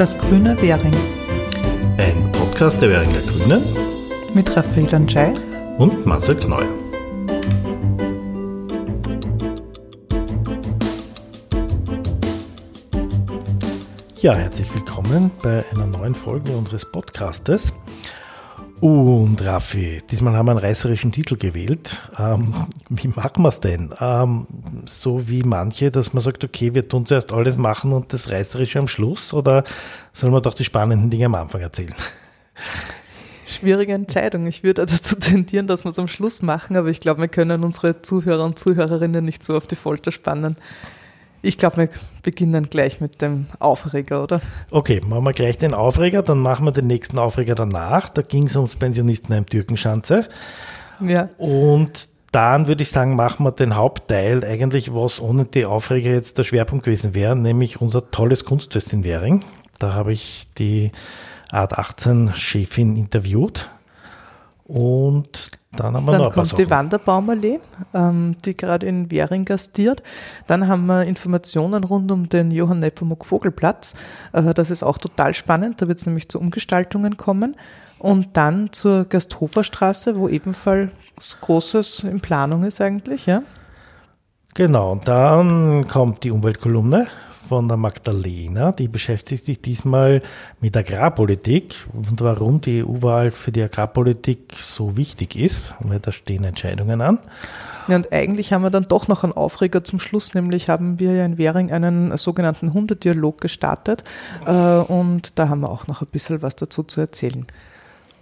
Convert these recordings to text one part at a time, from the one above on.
Das grüne Währing. Ein Podcast der Währinger Grünen mit Raphael Anschei und Marcel Kneu. Ja, herzlich willkommen bei einer neuen Folge unseres Podcastes. Und Raffi, diesmal haben wir einen reißerischen Titel gewählt. Ähm, wie machen wir es denn? Ähm, so wie manche, dass man sagt, okay, wir tun zuerst alles machen und das Reißerische am Schluss oder sollen wir doch die spannenden Dinge am Anfang erzählen? Schwierige Entscheidung. Ich würde dazu tendieren, dass wir es am Schluss machen, aber ich glaube, wir können unsere Zuhörer und Zuhörerinnen nicht so auf die Folter spannen. Ich glaube, wir beginnen gleich mit dem Aufreger, oder? Okay, machen wir gleich den Aufreger, dann machen wir den nächsten Aufreger danach. Da ging es ums Pensionistenheim Türkenschanze. Ja. Und dann würde ich sagen, machen wir den Hauptteil, eigentlich was ohne die Aufreger jetzt der Schwerpunkt gewesen wäre, nämlich unser tolles Kunstfest in Währing. Da habe ich die Art 18 Chefin interviewt und dann haben wir Dann noch kommt die Wanderbaumallee, ähm, die gerade in Währing gastiert. Dann haben wir Informationen rund um den Johann Nepomuk Vogelplatz. Äh, das ist auch total spannend. Da wird es nämlich zu Umgestaltungen kommen. Und dann zur Gasthoferstraße, wo ebenfalls Großes in Planung ist eigentlich, ja? Genau, und dann kommt die Umweltkolumne von der Magdalena, die beschäftigt sich diesmal mit Agrarpolitik und warum die EU-Wahl für die Agrarpolitik so wichtig ist, weil da stehen Entscheidungen an. Ja, und eigentlich haben wir dann doch noch einen Aufreger zum Schluss, nämlich haben wir ja in Währing einen sogenannten Hundedialog gestartet äh, und da haben wir auch noch ein bisschen was dazu zu erzählen.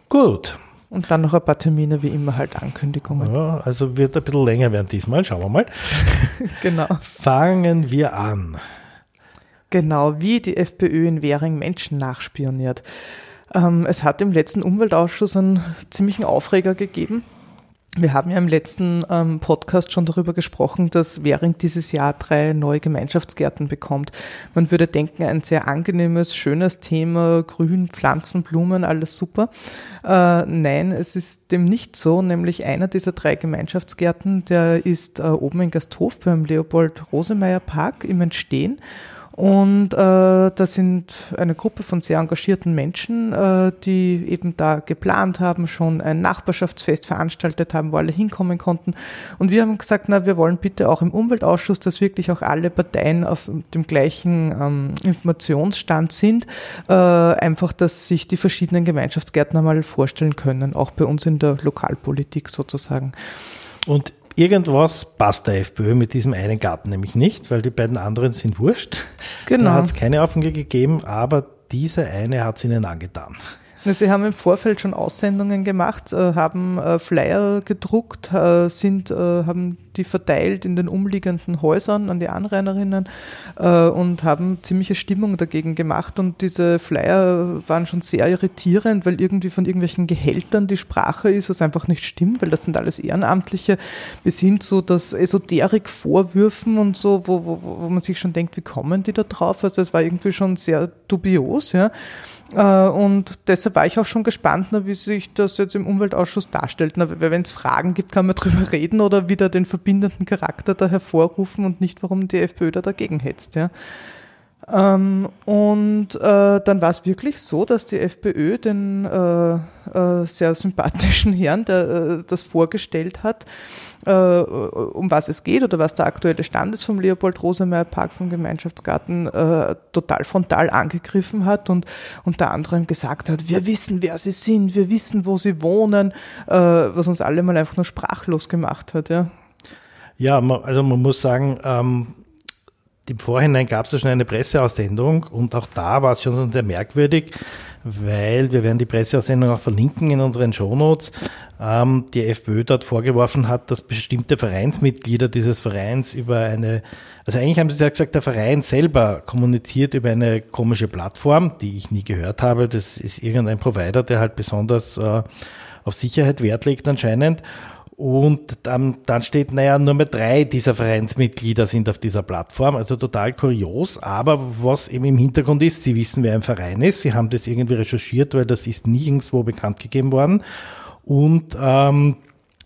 Gut. Und dann noch ein paar Termine, wie immer halt Ankündigungen. Ja, also wird ein bisschen länger werden diesmal, schauen wir mal. genau. Fangen wir an. Genau, wie die FPÖ in Währing Menschen nachspioniert. Ähm, es hat im letzten Umweltausschuss einen ziemlichen Aufreger gegeben. Wir haben ja im letzten ähm, Podcast schon darüber gesprochen, dass Währing dieses Jahr drei neue Gemeinschaftsgärten bekommt. Man würde denken, ein sehr angenehmes, schönes Thema, Grün, Pflanzen, Blumen, alles super. Äh, nein, es ist dem nicht so, nämlich einer dieser drei Gemeinschaftsgärten, der ist äh, oben in Gasthof beim Leopold Rosemeyer Park im Entstehen. Und äh, da sind eine Gruppe von sehr engagierten Menschen, äh, die eben da geplant haben, schon ein Nachbarschaftsfest veranstaltet haben, wo alle hinkommen konnten. Und wir haben gesagt, na, wir wollen bitte auch im Umweltausschuss, dass wirklich auch alle Parteien auf dem gleichen ähm, Informationsstand sind, äh, einfach, dass sich die verschiedenen Gemeinschaftsgärten einmal vorstellen können, auch bei uns in der Lokalpolitik sozusagen. Und irgendwas passt der FPÖ mit diesem einen Garten nämlich nicht, weil die beiden anderen sind wurscht. Genau. Da hat es keine Aufgabe gegeben, aber diese eine hat es ihnen angetan. Sie haben im Vorfeld schon Aussendungen gemacht, äh, haben äh, Flyer gedruckt, äh, sind, haben die verteilt in den umliegenden Häusern an die Anrainerinnen und haben ziemliche Stimmung dagegen gemacht. Und diese Flyer waren schon sehr irritierend, weil irgendwie von irgendwelchen Gehältern die Sprache ist, was einfach nicht stimmt, weil das sind alles Ehrenamtliche, bis hin zu das Esoterik-Vorwürfen und so, wo, wo, wo man sich schon denkt, wie kommen die da drauf? Also es war irgendwie schon sehr dubios, ja. Äh, und deshalb war ich auch schon gespannt, wie sich das jetzt im Umweltausschuss darstellt. Wenn es Fragen gibt, kann man darüber reden oder wieder den verbindenden Charakter da hervorrufen und nicht, warum die FPÖ da dagegen hetzt. Ja. Ähm, und äh, dann war es wirklich so, dass die FPÖ den äh, äh, sehr sympathischen Herrn, der äh, das vorgestellt hat, äh, um was es geht oder was der aktuelle Stand ist vom Leopold Rosemeyer Park vom Gemeinschaftsgarten, äh, total frontal angegriffen hat und unter anderem gesagt hat, wir wissen, wer sie sind, wir wissen, wo sie wohnen, was uns alle mal einfach nur sprachlos gemacht hat. Ja, ja also man muss sagen, ähm im Vorhinein gab es ja schon eine Presseaussendung und auch da war es schon sehr merkwürdig, weil wir werden die Presseaussendung auch verlinken in unseren Shownotes, ähm, die FPÖ dort vorgeworfen hat, dass bestimmte Vereinsmitglieder dieses Vereins über eine, also eigentlich haben sie ja gesagt, der Verein selber kommuniziert über eine komische Plattform, die ich nie gehört habe. Das ist irgendein Provider, der halt besonders äh, auf Sicherheit Wert legt anscheinend. Und dann, dann steht, naja, nur mehr drei dieser Vereinsmitglieder sind auf dieser Plattform. Also total kurios. Aber was eben im Hintergrund ist, Sie wissen, wer ein Verein ist. Sie haben das irgendwie recherchiert, weil das ist nie irgendwo bekannt gegeben worden. Und ähm,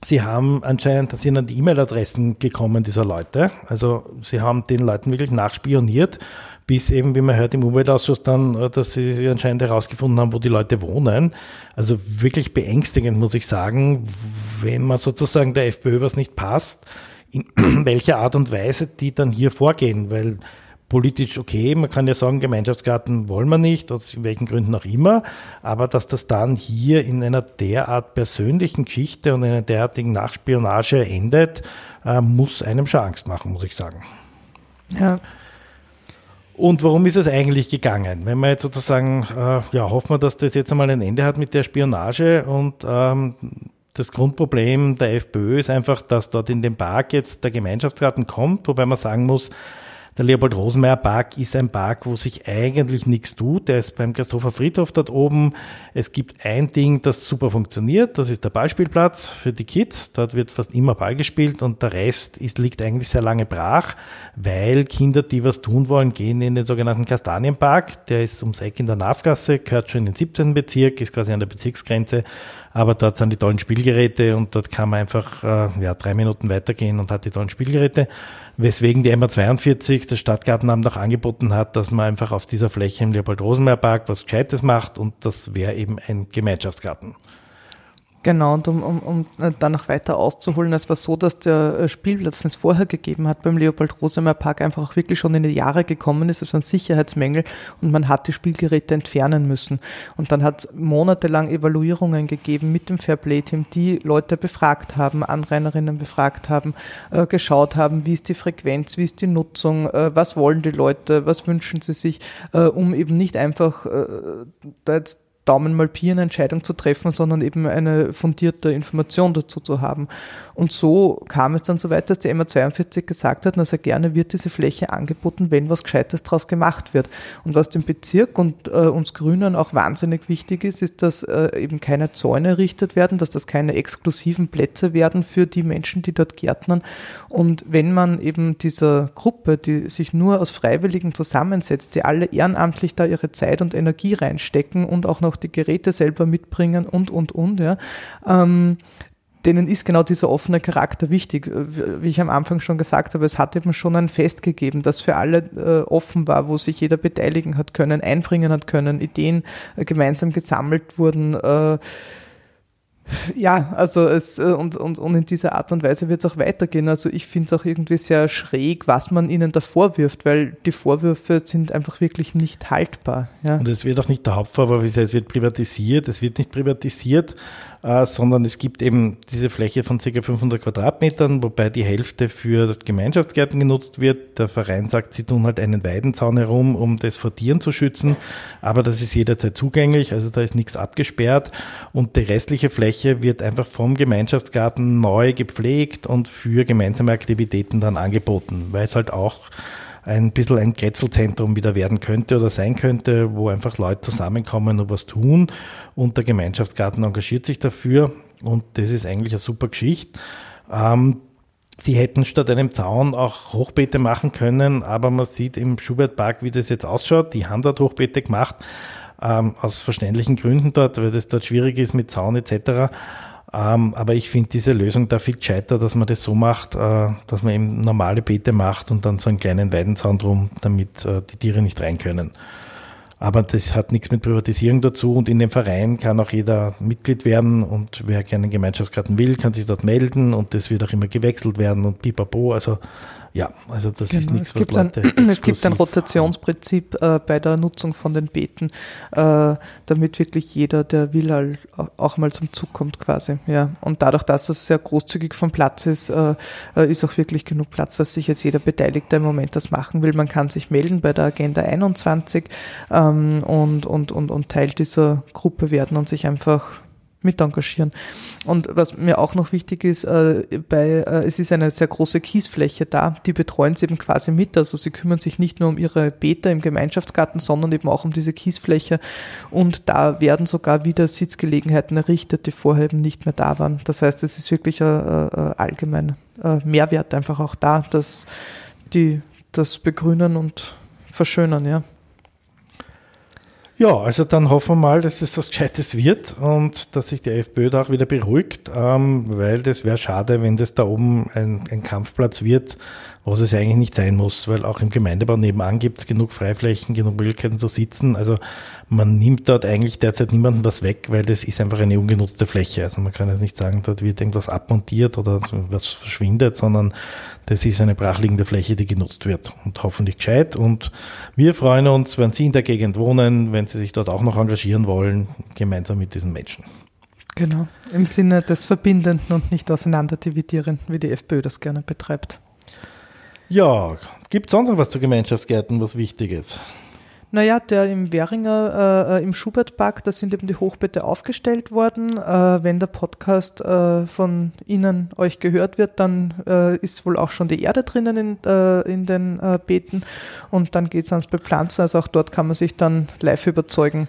Sie haben anscheinend, sind an die E-Mail-Adressen gekommen dieser Leute. Also sie haben den Leuten wirklich nachspioniert, bis eben, wie man hört, im Umweltausschuss dann, äh, dass sie anscheinend herausgefunden haben, wo die Leute wohnen. Also wirklich beängstigend, muss ich sagen, wenn man sozusagen der FPÖ was nicht passt, in welcher Art und Weise die dann hier vorgehen, weil politisch okay, man kann ja sagen, Gemeinschaftsgarten wollen wir nicht, aus welchen Gründen auch immer, aber dass das dann hier in einer derart persönlichen Geschichte und einer derartigen Nachspionage endet, äh, muss einem schon Angst machen, muss ich sagen. Ja. Und warum ist es eigentlich gegangen? Wenn man jetzt sozusagen, äh, ja, hoffen wir, dass das jetzt einmal ein Ende hat mit der Spionage und ähm, das Grundproblem der FPÖ ist einfach, dass dort in den Park jetzt der Gemeinschaftsgarten kommt, wobei man sagen muss, der Leopold Rosenmeier Park ist ein Park, wo sich eigentlich nichts tut. Der ist beim Christopher Friedhof dort oben. Es gibt ein Ding, das super funktioniert. Das ist der Ballspielplatz für die Kids. Dort wird fast immer Ball gespielt und der Rest ist, liegt eigentlich sehr lange brach, weil Kinder, die was tun wollen, gehen in den sogenannten Kastanienpark. Der ist ums Eck in der Navgasse, gehört schon in den 17. Bezirk, ist quasi an der Bezirksgrenze aber dort sind die tollen Spielgeräte und dort kann man einfach äh, ja, drei Minuten weitergehen und hat die tollen Spielgeräte. Weswegen die MA42 das Stadtgartenamt auch angeboten hat, dass man einfach auf dieser Fläche im Leopold-Rosenmeier-Park was Gescheites macht und das wäre eben ein Gemeinschaftsgarten. Genau, und um, um, um dann noch weiter auszuholen, es war so, dass der äh, Spielplatz, den es vorher gegeben hat beim Leopold Rosemeyer Park, einfach auch wirklich schon in die Jahre gekommen ist, also ein Sicherheitsmängel und man hat die Spielgeräte entfernen müssen. Und dann hat es monatelang Evaluierungen gegeben mit dem Fairplay-Team, die Leute befragt haben, Anrainerinnen befragt haben, äh, geschaut haben, wie ist die Frequenz, wie ist die Nutzung, äh, was wollen die Leute, was wünschen sie sich, äh, um eben nicht einfach äh, da jetzt Daumen mal Pi eine Entscheidung zu treffen, sondern eben eine fundierte Information dazu zu haben. Und so kam es dann so weit, dass die MA42 gesagt hat, dass er gerne wird diese Fläche angeboten, wenn was Gescheites daraus gemacht wird. Und was dem Bezirk und äh, uns Grünen auch wahnsinnig wichtig ist, ist, dass äh, eben keine Zäune errichtet werden, dass das keine exklusiven Plätze werden für die Menschen, die dort gärtnern. Und wenn man eben dieser Gruppe, die sich nur aus Freiwilligen zusammensetzt, die alle ehrenamtlich da ihre Zeit und Energie reinstecken und auch noch auch die Geräte selber mitbringen und, und, und, ja. Ähm, denen ist genau dieser offene Charakter wichtig. Wie ich am Anfang schon gesagt habe, es hat eben schon ein Fest gegeben, das für alle äh, offen war, wo sich jeder beteiligen hat können, einbringen hat können, Ideen äh, gemeinsam gesammelt wurden. Ja, also es äh, und, und, und in dieser Art und Weise wird es auch weitergehen. Also ich finde es auch irgendwie sehr schräg, was man ihnen da vorwirft, weil die Vorwürfe sind einfach wirklich nicht haltbar. Ja. Und es wird auch nicht der Hauptvorwurf, es wird privatisiert, es wird nicht privatisiert, äh, sondern es gibt eben diese Fläche von ca. 500 Quadratmetern, wobei die Hälfte für Gemeinschaftsgärten genutzt wird. Der Verein sagt, sie tun halt einen Weidenzaun herum, um das vor Tieren zu schützen, aber das ist jederzeit zugänglich, also da ist nichts abgesperrt und die restliche Fläche wird einfach vom Gemeinschaftsgarten neu gepflegt und für gemeinsame Aktivitäten dann angeboten, weil es halt auch ein bisschen ein Kretzelzentrum wieder werden könnte oder sein könnte, wo einfach Leute zusammenkommen und was tun. Und der Gemeinschaftsgarten engagiert sich dafür. Und das ist eigentlich eine super Geschichte. Ähm, Sie hätten statt einem Zaun auch Hochbeete machen können, aber man sieht im Schubertpark, wie das jetzt ausschaut. Die haben dort Hochbeete gemacht, ähm, aus verständlichen Gründen dort, weil das dort schwierig ist mit Zaun etc. Ähm, aber ich finde diese Lösung da viel gescheiter, dass man das so macht, äh, dass man eben normale Beete macht und dann so einen kleinen Weidenzaun drum, damit äh, die Tiere nicht rein können. Aber das hat nichts mit Privatisierung dazu und in dem Verein kann auch jeder Mitglied werden und wer gerne Gemeinschaftskarten will, kann sich dort melden und das wird auch immer gewechselt werden und pipapo. Also ja, also das genau. ist nichts, was Leute ein, Es gibt ein Rotationsprinzip äh, bei der Nutzung von den Beeten, äh, damit wirklich jeder, der will, auch mal zum Zug kommt quasi. Ja. Und dadurch, dass das sehr großzügig vom Platz ist, äh, äh, ist auch wirklich genug Platz, dass sich jetzt jeder Beteiligte im Moment das machen will. Man kann sich melden bei der Agenda 21 ähm, und, und, und, und Teil dieser Gruppe werden und sich einfach mit engagieren. Und was mir auch noch wichtig ist, äh, bei, äh, es ist eine sehr große Kiesfläche da, die betreuen sie eben quasi mit. Also sie kümmern sich nicht nur um ihre Beete im Gemeinschaftsgarten, sondern eben auch um diese Kiesfläche. Und da werden sogar wieder Sitzgelegenheiten errichtet, die vorher eben nicht mehr da waren. Das heißt, es ist wirklich ein, ein allgemein Mehrwert einfach auch da, dass die das begrünen und verschönern, ja. Ja, also dann hoffen wir mal, dass es was Gescheites wird und dass sich die FPÖ da auch wieder beruhigt, ähm, weil das wäre schade, wenn das da oben ein, ein Kampfplatz wird, was es eigentlich nicht sein muss, weil auch im Gemeindebau nebenan gibt es genug Freiflächen, genug Möglichkeiten zu sitzen. Also man nimmt dort eigentlich derzeit niemandem was weg, weil das ist einfach eine ungenutzte Fläche. Also man kann jetzt nicht sagen, dort wird irgendwas abmontiert oder was verschwindet, sondern das ist eine brachliegende Fläche, die genutzt wird und hoffentlich gescheit. Und wir freuen uns, wenn Sie in der Gegend wohnen, wenn Sie sich dort auch noch engagieren wollen, gemeinsam mit diesen Menschen. Genau, im Sinne des Verbindenden und nicht Auseinanderdividierenden, wie die FPÖ das gerne betreibt. Ja, gibt es sonst noch was zu Gemeinschaftsgärten, was wichtig ist? Naja, der im Währinger, äh, im Schubertpark, da sind eben die Hochbeete aufgestellt worden. Äh, wenn der Podcast äh, von Ihnen euch gehört wird, dann äh, ist wohl auch schon die Erde drinnen in, äh, in den äh, Beeten und dann geht es ans Bepflanzen. Also auch dort kann man sich dann live überzeugen,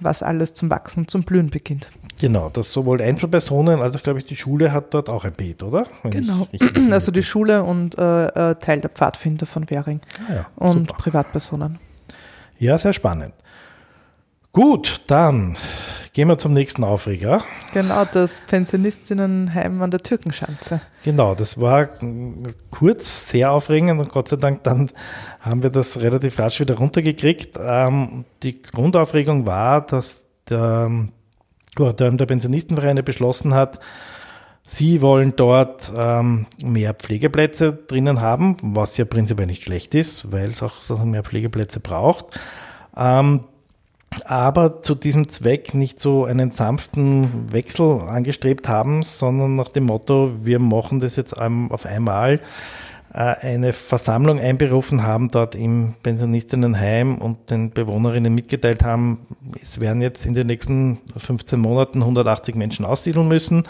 was alles zum Wachsen und zum Blühen beginnt. Genau, dass sowohl Einzelpersonen als auch, glaube ich, die Schule hat dort auch ein Beet, oder? Wenn genau, also die Schule und äh, äh, Teil der Pfadfinder von Währing ah ja, und super. Privatpersonen. Ja, sehr spannend. Gut, dann gehen wir zum nächsten Aufreger. Genau, das Pensionistinnenheim an der Türkenschanze. Genau, das war kurz sehr aufregend und Gott sei Dank dann haben wir das relativ rasch wieder runtergekriegt. Ähm, die Grundaufregung war, dass der Kuratorium der Pensionistenvereine beschlossen hat, sie wollen dort ähm, mehr Pflegeplätze drinnen haben, was ja prinzipiell nicht schlecht ist, weil es auch mehr Pflegeplätze braucht. Ähm, aber zu diesem Zweck nicht so einen sanften Wechsel angestrebt haben, sondern nach dem Motto, wir machen das jetzt auf einmal eine Versammlung einberufen haben dort im Pensionistinnenheim und den Bewohnerinnen mitgeteilt haben, es werden jetzt in den nächsten 15 Monaten 180 Menschen aussiedeln müssen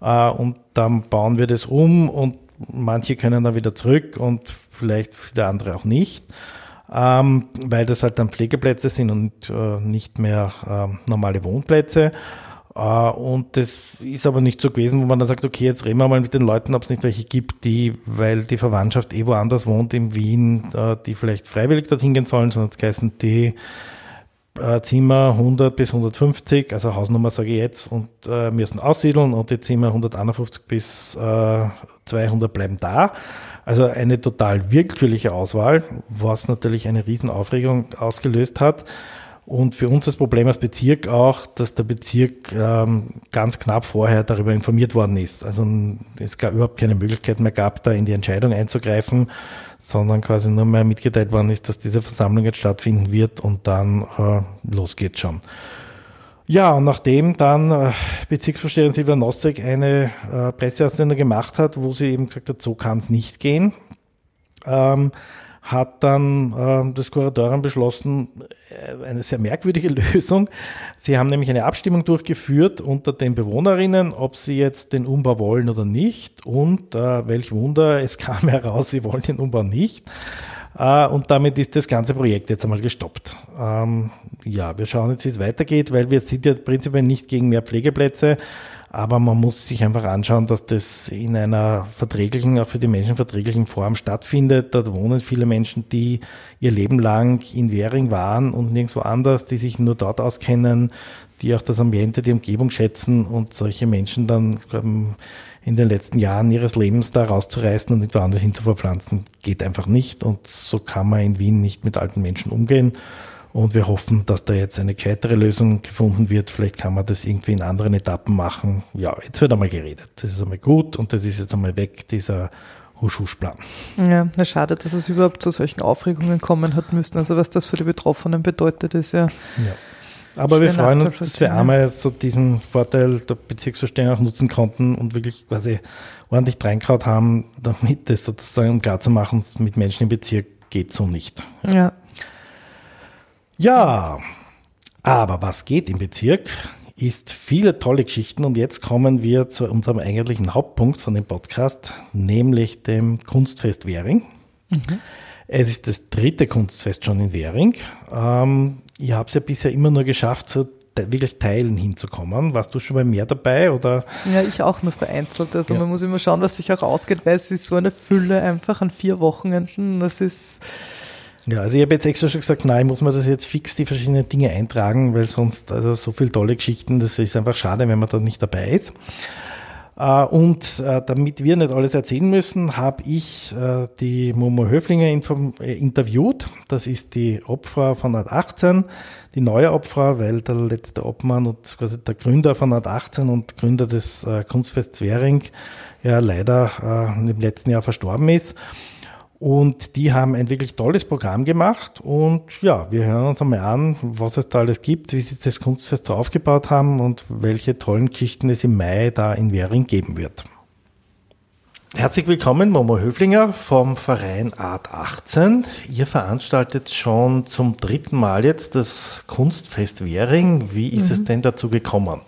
äh, und dann bauen wir das um und manche können dann wieder zurück und vielleicht wieder andere auch nicht. Ähm, weil das halt dann Pflegeplätze sind und äh, nicht mehr äh, normale Wohnplätze. Uh, und das ist aber nicht so gewesen, wo man dann sagt, okay, jetzt reden wir mal mit den Leuten, ob es nicht welche gibt, die, weil die Verwandtschaft eh woanders wohnt in Wien, uh, die vielleicht freiwillig dorthin gehen sollen, sondern es heißen die uh, Zimmer 100 bis 150, also Hausnummer sage ich jetzt, und müssen aussiedeln und die Zimmer 151 bis 200 bleiben da. Also eine total willkürliche Auswahl, was natürlich eine Riesenaufregung ausgelöst hat. Und für uns das Problem als Bezirk auch, dass der Bezirk ähm, ganz knapp vorher darüber informiert worden ist. Also es gab überhaupt keine Möglichkeit mehr gab, da in die Entscheidung einzugreifen, sondern quasi nur mehr mitgeteilt worden ist, dass diese Versammlung jetzt stattfinden wird und dann äh, los geht's schon. Ja, und nachdem dann äh, Bezirksvorsteherin Silvia Nossek eine äh, Presseaussendung gemacht hat, wo sie eben gesagt hat, so kann es nicht gehen, ähm, hat dann äh, das Kuratorium beschlossen, äh, eine sehr merkwürdige Lösung. Sie haben nämlich eine Abstimmung durchgeführt unter den Bewohnerinnen, ob sie jetzt den Umbau wollen oder nicht. Und äh, welch Wunder, es kam heraus, sie wollen den Umbau nicht. Äh, und damit ist das ganze Projekt jetzt einmal gestoppt. Ähm, ja, wir schauen jetzt, wie es weitergeht, weil wir sind ja prinzipiell nicht gegen mehr Pflegeplätze. Aber man muss sich einfach anschauen, dass das in einer verträglichen, auch für die Menschen verträglichen Form stattfindet. Dort wohnen viele Menschen, die ihr Leben lang in Währing waren und nirgendwo anders, die sich nur dort auskennen, die auch das Ambiente, die Umgebung schätzen und solche Menschen dann in den letzten Jahren ihres Lebens da rauszureißen und nicht woanders hin zu verpflanzen, geht einfach nicht. Und so kann man in Wien nicht mit alten Menschen umgehen. Und wir hoffen, dass da jetzt eine gescheitere Lösung gefunden wird. Vielleicht kann man das irgendwie in anderen Etappen machen. Ja, jetzt wird einmal geredet. Das ist einmal gut und das ist jetzt einmal weg, dieser Husch-Husch-Plan. Ja, na schade, dass es überhaupt zu solchen Aufregungen kommen hat müssen. Also was das für die Betroffenen bedeutet, ist ja. ja. Aber wir freuen uns, dass wir einmal so diesen Vorteil der Bezirksverständigen auch nutzen konnten und wirklich quasi ordentlich reinkaut haben, damit das sozusagen klar zu machen, mit Menschen im Bezirk geht so nicht. Ja. Ja, aber was geht im Bezirk, ist viele tolle Geschichten und jetzt kommen wir zu unserem eigentlichen Hauptpunkt von dem Podcast, nämlich dem Kunstfest Währing. Mhm. Es ist das dritte Kunstfest schon in Währing. Ähm, ich habe es ja bisher immer nur geschafft, zu wirklich Teilen hinzukommen. Warst du schon mal mehr dabei oder? Ja, ich auch nur vereinzelt. Also ja. man muss immer schauen, was sich auch ausgeht, weil es ist so eine Fülle einfach an vier Wochenenden. Das ist Ja, also ich habe jetzt extra schon gesagt, nein, muss mir das jetzt fix die verschiedenen Dinge eintragen, weil sonst, also so viele tolle Geschichten, das ist einfach schade, wenn man da nicht dabei ist. Äh, und äh, damit wir nicht alles erzählen müssen, habe ich äh, die Momo Höflinger interviewt. Das ist die Opfer von Art 18, die neue Opfer, weil der letzte Obmann und quasi der Gründer von Art 18 und Gründer des Kunstfests Währing ja leider im letzten Jahr verstorben ist. Und die haben ein wirklich tolles Programm gemacht. Und ja, wir hören uns einmal an, was es da alles gibt, wie sie das Kunstfest so aufgebaut haben und welche tollen Geschichten es im Mai da in Währing geben wird. Herzlich willkommen, Momo Höflinger vom Verein Art 18. Ihr veranstaltet schon zum dritten Mal jetzt das Kunstfest Währing. Wie ist mhm. es denn dazu gekommen?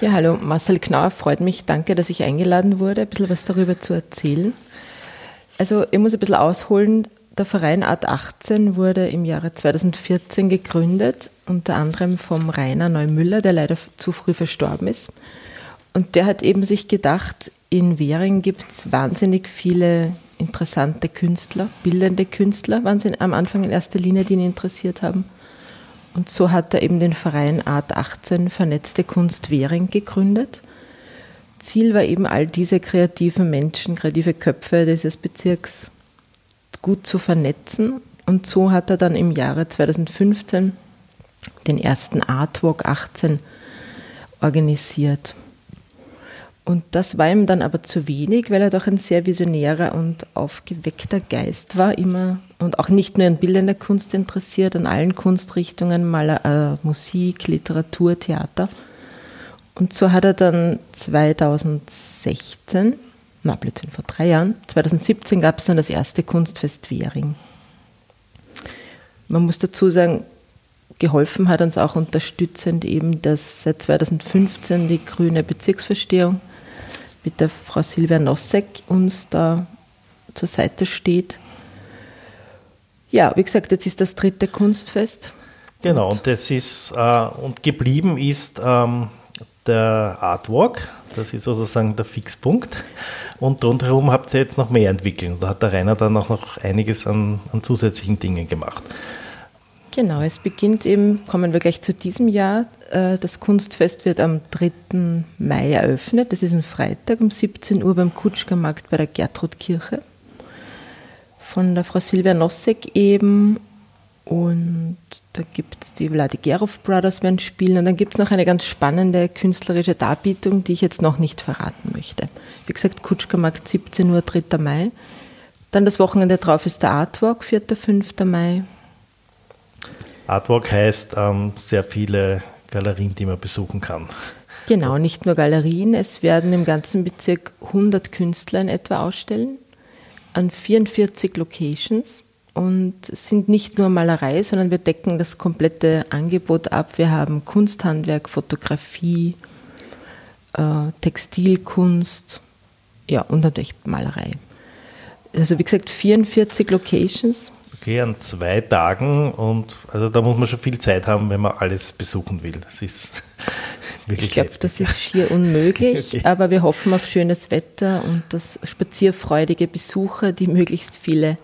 Ja, hallo, Marcel Knauer, freut mich. Danke, dass ich eingeladen wurde, ein bisschen was darüber zu erzählen. Also ich muss ein bisschen ausholen. Der Verein Art 18 wurde im Jahre 2014 gegründet, unter anderem vom Rainer Neumüller, der leider zu früh verstorben ist. Und der hat eben sich gedacht, in Währing gibt es wahnsinnig viele interessante Künstler, bildende Künstler waren sie am Anfang in erster Linie, die ihn interessiert haben. Und so hat er eben den Verein Art 18 Vernetzte Kunst Währing gegründet. Ziel war eben, all diese kreativen Menschen, kreative Köpfe dieses Bezirks gut zu vernetzen. Und so hat er dann im Jahre 2015 den ersten Artwalk 18 organisiert. Und das war ihm dann aber zu wenig, weil er doch ein sehr visionärer und aufgeweckter Geist war, immer und auch nicht nur an bildender Kunst interessiert, an allen Kunstrichtungen, Maler, äh, Musik, Literatur, Theater. Und so hat er dann 2016, na Blödsinn, vor drei Jahren, 2017 gab es dann das erste Kunstfest Währing. Man muss dazu sagen, geholfen hat uns auch unterstützend eben, dass seit 2015 die grüne Bezirksverstehung mit der Frau Silvia Nossek uns da zur Seite steht. Ja, wie gesagt, jetzt ist das dritte Kunstfest. Genau, und das ist äh, und geblieben ist ähm, der Artwork. Das ist sozusagen der Fixpunkt. Und rundherum habt ihr jetzt noch mehr entwickelt. Da hat der Rainer dann auch noch einiges an, an zusätzlichen Dingen gemacht. Genau, es beginnt eben, kommen wir gleich zu diesem Jahr. Äh, das Kunstfest wird am 3. Mai eröffnet. Das ist ein Freitag um 17 Uhr beim Kutschkermarkt bei der Gertrudkirche. Von der Frau Silvia Nossek eben und da gibt es die Vladigerov Brothers werden spielen und dann gibt es noch eine ganz spannende künstlerische Darbietung, die ich jetzt noch nicht verraten möchte. Wie gesagt, Kutschkermarkt 17 Uhr, 3. Mai. Dann das Wochenende drauf ist der Artwalk, 4. 5. Mai. Artwalk heißt ähm, sehr viele Galerien, die man besuchen kann. Genau, nicht nur Galerien. Es werden im ganzen Bezirk 100 Künstler in etwa ausstellen an 44 Locations und sind nicht nur Malerei, sondern wir decken das komplette Angebot ab. Wir haben Kunsthandwerk, Fotografie, äh, Textilkunst, ja, und natürlich Malerei. Also wie gesagt, 44 Locations. Okay, an zwei Tagen und also da muss man schon viel Zeit haben, wenn man alles besuchen will. Das ist wirklich. Ich glaube, das ist schier unmöglich, okay. aber wir hoffen auf schönes Wetter und das spazierfreudige Besucher, die möglichst viele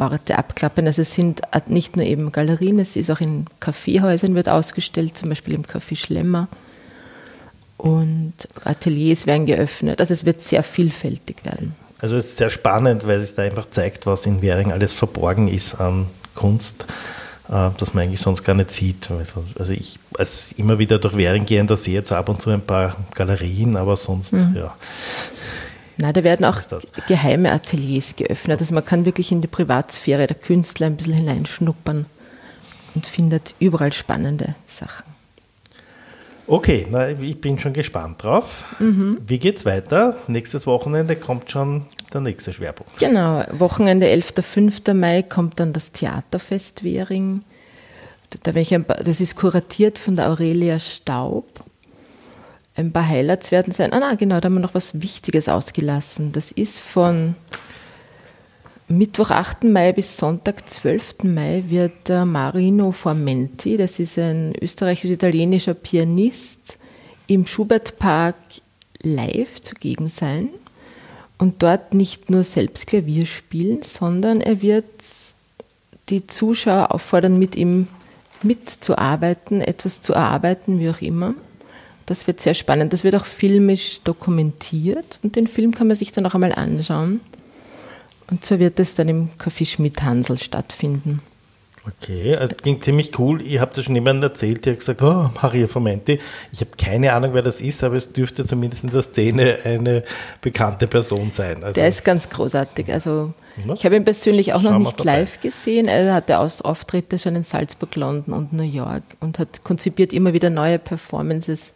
Orte abklappern. Also es sind nicht nur eben Galerien, es ist auch in Kaffeehäusern wird ausgestellt, zum Beispiel im Café Schlemmer. Und Ateliers werden geöffnet. Also es wird sehr vielfältig werden. Also es ist sehr spannend, weil es da einfach zeigt, was in Währing alles verborgen ist an Kunst, äh, das man eigentlich sonst gar nicht sieht. Also, also ich als immer wieder durch Währing gehender sehe jetzt ab und zu ein paar Galerien, aber sonst, mhm. ja. Na, da werden auch geheime Ateliers geöffnet. Also man kann wirklich in die Privatsphäre der Künstler ein bisschen hineinschnuppern und findet überall spannende Sachen. Okay, na, ich bin schon gespannt drauf. Mhm. Wie geht's weiter? Nächstes Wochenende kommt schon der nächste Schwerpunkt. Genau, Wochenende 11. 5. Mai kommt dann das Theaterfest Währing. Da ein, das ist kuratiert von der Aurelia Staub ein paar Highlights werden sein. Ah, na, genau, da haben wir noch was Wichtiges ausgelassen. Das ist von Mittwoch, 8. Mai bis Sonntag, 12. Mai wird Marino Formenti, das ist ein österreichisch-italienischer Pianist, im Schubertpark live zugegen sein. und dort nicht nur selbst Klavier spielen, sondern er wird die Zuschauer auffordern, mit ihm mitzuarbeiten, etwas zu erarbeiten, wie auch immer. Das wird sehr spannend. Das wird auch filmisch dokumentiert und den Film kann man sich dann auch einmal anschauen. Und zwar wird es dann im Café Schmidt-Hansel stattfinden. Okay, das klingt ziemlich cool. Ich habe das schon jemandem erzählt, der hat gesagt, oh, Maria Fomenti. Ich habe keine Ahnung, wer das ist, aber es dürfte zumindest in der Szene eine bekannte Person sein. Also der ist ganz großartig. Also ja. ich habe ihn persönlich auch noch nicht live gesehen. Er hatte Auftritte schon in Salzburg, London und New York und hat konzipiert immer wieder neue Performances.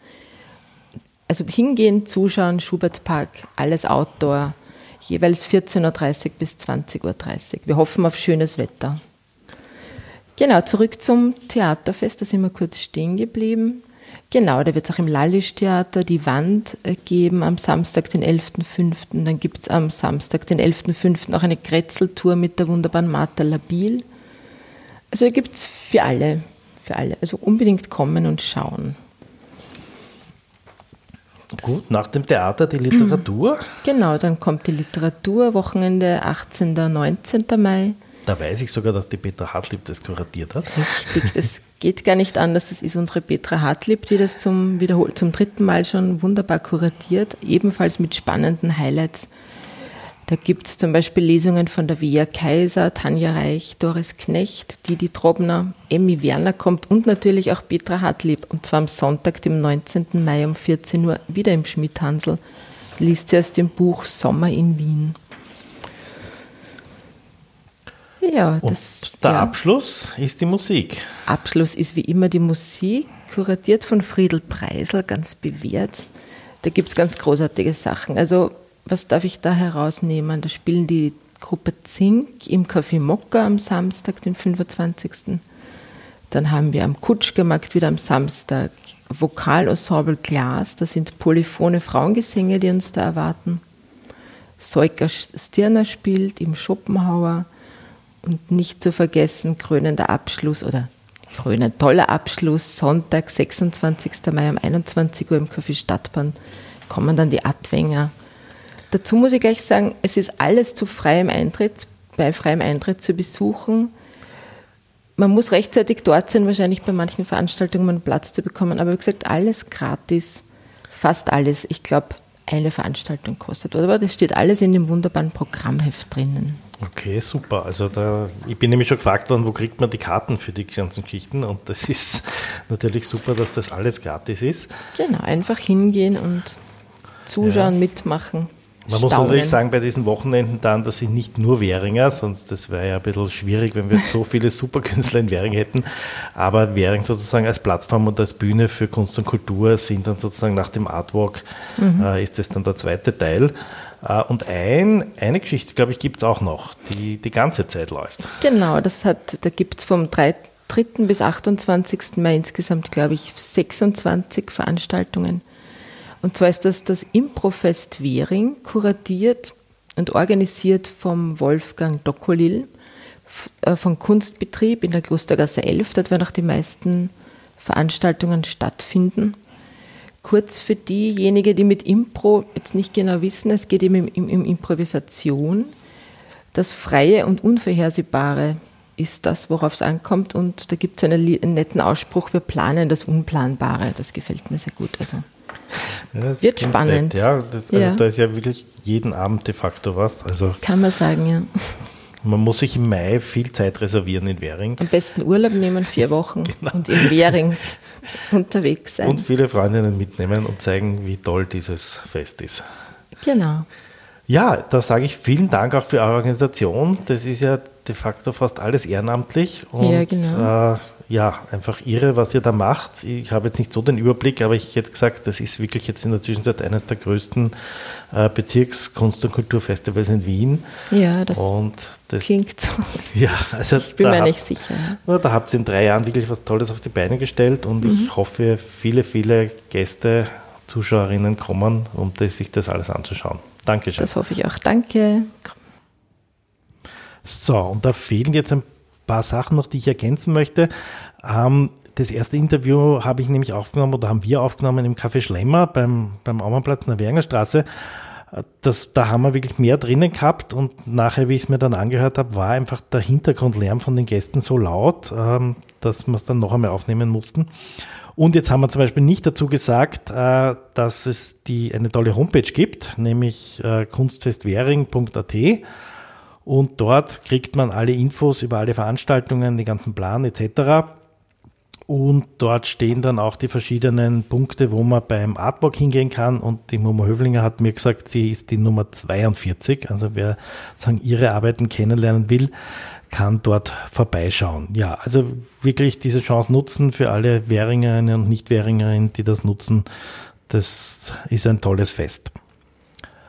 Also hingehen, zuschauen, Schubert Park, alles Outdoor, jeweils 14.30 Uhr bis 20.30 Uhr. Wir hoffen auf schönes Wetter. Genau, zurück zum Theaterfest, da sind wir kurz stehen geblieben. Genau, da wird es auch im Lallisch-Theater die Wand äh, geben am Samstag, den 11.05. Dann gibt es am Samstag, den 11.05. auch eine Kretzeltour mit der wunderbaren Martha Labil. Also gibt es für alle, für alle. Also unbedingt kommen und schauen. Gut, nach dem Theater die Literatur. Genau, dann kommt die Literatur, Wochenende 18. 19. Mai. Da weiß ich sogar, dass die Petra Hartlieb das kuratiert hat. Richtig, das geht gar nicht anders. Das ist unsere Petra Hartlieb, die das zum, wiederhol zum dritten Mal schon wunderbar kuratiert, ebenfalls mit spannenden Highlights. Da gibt es zum Beispiel Lesungen von der Wea Kaiser, Tanja Reich, Doris Knecht, Didi Trobner, Emmy Werner kommt und natürlich auch Petra Hartlieb. Und zwar am Sonntag, dem 19. Mai um 14 Uhr, wieder im Schmidt-Hansel. Liest sie aus dem Buch Sommer in Wien. Ja, Und der ja. Abschluss ist die Musik. Abschluss ist wie immer die Musik, kuratiert von Friedel Preisel, ganz bewährt. Da gibt es ganz großartige Sachen. Also, was darf ich da herausnehmen? Da spielen die Gruppe Zink im Café Mokka am Samstag, den 25. Dann haben wir am Kutschgemarkt wieder am Samstag Vokalensemble Glas. Das sind polyphone Frauengesänge, die uns da erwarten. Seuka Stirner spielt im Schopenhauer. Und nicht zu vergessen, krönender Abschluss oder krönend toller Abschluss, Sonntag, 26. Mai um 21 Uhr im Café Stadtbahn kommen dann die Adwänger. Dazu muss ich gleich sagen, es ist alles zu freiem Eintritt, bei freiem Eintritt zu besuchen. Man muss rechtzeitig dort sein, wahrscheinlich bei manchen Veranstaltungen, um einen Platz zu bekommen. Aber wie gesagt, alles gratis, fast alles. Ich glaube, eine Veranstaltung kostet. Aber das steht alles in dem wunderbaren Programmheft drinnen. Okay, super. Also da, ich bin nämlich schon gefragt worden, wo kriegt man die Karten für die ganzen Geschichten und das ist natürlich super, dass das alles gratis ist. Genau, einfach hingehen und zuschauen, ja. mitmachen. Man muss natürlich sagen, bei diesen Wochenenden dann, das sind nicht nur Währinger, sonst das wäre ja ein bisschen schwierig, wenn wir so viele Superkünstler in Währing hätten. Aber Währing sozusagen als Plattform und als Bühne für Kunst und Kultur sind dann sozusagen nach dem Artwalk, mhm. äh, ist das dann der zweite Teil. Äh, und ein, eine Geschichte, glaube ich, gibt es auch noch, die die ganze Zeit läuft. Genau, das hat, da gibt es vom 3. 3. bis 28. Mai insgesamt, glaube ich, 26 Veranstaltungen. Und zwar ist das das Improfest Währing, kuratiert und organisiert vom Wolfgang Dokolil äh, von Kunstbetrieb in der Klostergasse 11. Dort werden auch die meisten Veranstaltungen stattfinden. Kurz für diejenigen, die mit Impro jetzt nicht genau wissen, es geht eben um, um Improvisation. Das Freie und Unvorhersehbare ist das, worauf es ankommt. Und da gibt es einen, netten Ausspruch, wir planen das Unplanbare. Das gefällt mir sehr gut. Also ja, wird spannend. Nett, ja, das, also ja. da ist ja wirklich jeden Abend de facto was. Also Kann man sagen, ja. Man muss sich im Mai viel Zeit reservieren in Währing. Am besten Urlaub nehmen, vier Wochen genau. und in Währing unterwegs sein. Und viele Freundinnen mitnehmen und zeigen, wie toll dieses Fest ist. Genau. Ja, da sage ich vielen Dank auch für eure Organisation. Das ist ja de facto fast alles ehrenamtlich und ja, genau. äh, ja, einfach irre, was ihr da macht. Ich habe jetzt nicht so den Überblick, aber ich hätte gesagt, das ist wirklich jetzt in der Zwischenzeit eines der größten äh, Bezirkskunst- und Kulturfestivals in Wien. Ja, das, das klingt so. Ja, also ich bin mir habt, nicht sicher. Ja, da habt ihr in drei Jahren wirklich was Tolles auf die Beine gestellt und mhm. ich hoffe, viele, viele Gäste, Zuschauerinnen kommen, um das, sich das alles anzuschauen. Dankeschön. Das hoffe ich auch. Danke. So, und da fehlen jetzt ein paar Sachen noch, die ich ergänzen möchte. Ähm, das erste Interview habe ich nämlich aufgenommen oder haben wir aufgenommen im Café Schlemmer beim, beim Aumannplatz in der Wernerstraße. Das, da haben wir wirklich mehr drinnen gehabt und nachher, wie ich es mir dann angehört habe, war einfach der Hintergrundlärm von den Gästen so laut, ähm, dass wir es dann noch einmal aufnehmen mussten. Und jetzt haben wir zum Beispiel nicht dazu gesagt, äh, dass es die eine tolle Homepage gibt, nämlich äh, kunstfestwähring.at. Und dort kriegt man alle Infos über alle Veranstaltungen, den ganzen Plan etc. Und dort stehen dann auch die verschiedenen Punkte, wo man beim Artwalk hingehen kann. Und die Momo Höflinger hat mir gesagt, sie ist die Nummer 42. Also wer sagen, ihre Arbeiten kennenlernen will, kann dort vorbeischauen. Ja, also wirklich diese Chance nutzen für alle Währingerinnen und Nicht-Währingerinnen, die das nutzen. Das ist ein tolles Fest.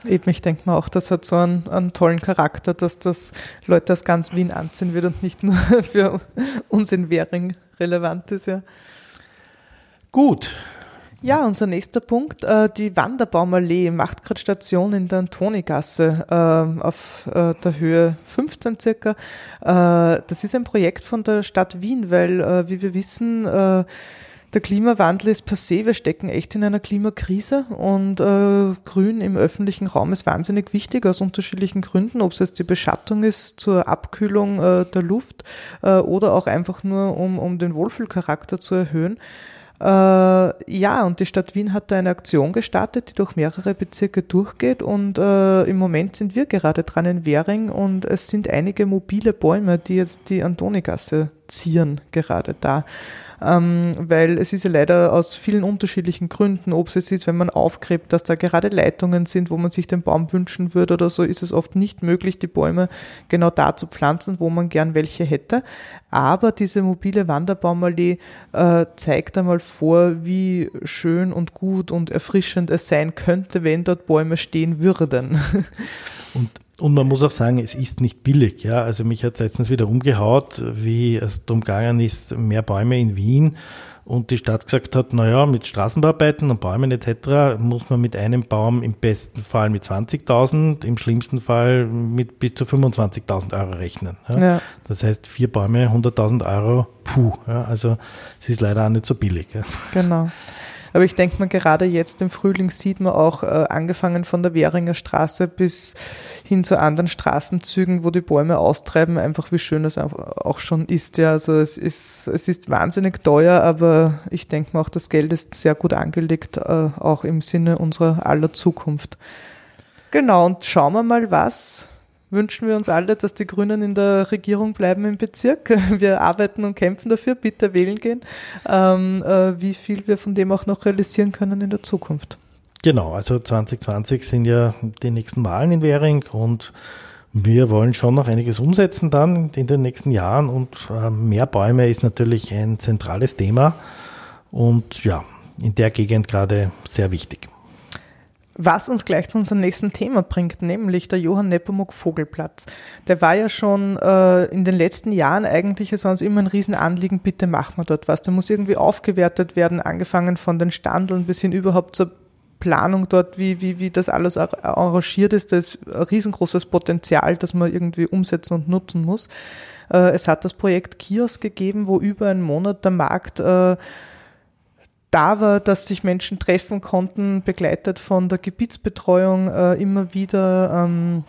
Eben, ich denke mal auch, das hat so einen, einen, tollen Charakter, dass das Leute aus ganz Wien anziehen wird und nicht nur für uns in Währing relevant ist, ja. Gut. Ja, unser nächster Punkt, äh, die Wanderbaumallee macht gerade Station in der Antonigasse äh, auf äh, der Höhe 15 circa. Das ist ein Projekt von der Stadt Wien, weil, wie wir wissen, der Klimawandel ist se, wir stecken echt in einer Klimakrise und äh, Grün im öffentlichen Raum ist wahnsinnig wichtig aus unterschiedlichen Gründen, ob es jetzt die Beschattung ist zur Abkühlung äh, der Luft äh, oder auch einfach nur um, um den Wohlfühlcharakter zu erhöhen. Äh, ja, und die Stadt Wien hat da eine Aktion gestartet, die durch mehrere Bezirke durchgeht und äh, im Moment sind wir gerade dran in Währing und es sind einige mobile Bäume, die jetzt die Antonigasse zieren gerade da ähm, weil es ist ja leider aus vielen unterschiedlichen Gründen, ob es ist, wenn man aufgräbt, dass da gerade Leitungen sind, wo man sich den Baum wünschen würde oder so, ist es oft nicht möglich, die Bäume genau da zu pflanzen, wo man gern welche hätte. Aber diese mobile Wanderbaumallee äh, zeigt einmal vor, wie schön und gut und erfrischend es sein könnte, wenn dort Bäume stehen würden. Und und man muss auch sagen, es ist nicht billig. Ja? Also mich hat letztens wieder umgehaut, wie es darum gegangen ist, mehr Bäume in Wien. Und die Stadt gesagt hat, naja, mit Straßenbauarbeiten und Bäumen etc. muss man mit einem Baum im besten Fall mit 20.000, im schlimmsten Fall mit bis zu 25.000 Euro rechnen. Ja? Ja. Das heißt, vier Bäume, 100.000 Euro, puh. Ja? Also es ist leider auch nicht so billig. Genau. Aber ich denke mal, gerade jetzt im Frühling sieht man auch, äh, angefangen von der Währinger Straße bis hin zu anderen Straßenzügen, wo die Bäume austreiben, einfach wie schön das auch schon ist. Ja, also es ist, es ist wahnsinnig teuer, aber ich denke mal auch, das Geld ist sehr gut angelegt, äh, auch im Sinne unserer aller Zukunft. Genau, und schauen wir mal, was wünschen wir uns alle, dass die Grünen in der Regierung bleiben im Bezirk. Wir arbeiten und kämpfen dafür, bitte wählen gehen, ähm, äh, wie viel wir von dem auch noch realisieren können in der Zukunft. Genau, also 2020 sind ja die nächsten Wahlen in Währing und wir wollen schon noch einiges umsetzen dann in den nächsten Jahren und äh, mehr Bäume ist natürlich ein zentrales Thema und ja, in der Gegend gerade sehr wichtig. Was uns gleich zu unserem nächsten Thema bringt, nämlich der Johann Nepomuk Vogelplatz. Der war ja schon äh, in den letzten Jahren eigentlich sonst immer ein Riesenanliegen, bitte machen wir dort was. Der muss irgendwie aufgewertet werden, angefangen von den Standeln bis hin überhaupt zur Planung dort, wie, wie, wie das alles arrangiert ist. Da ist ein riesengroßes Potenzial, das man irgendwie umsetzen und nutzen muss. Äh, es hat das Projekt Kiosk gegeben, wo über einen Monat der Markt äh, da war, dass sich Menschen treffen konnten, begleitet von der Gebietsbetreuung, äh, immer wieder ähm,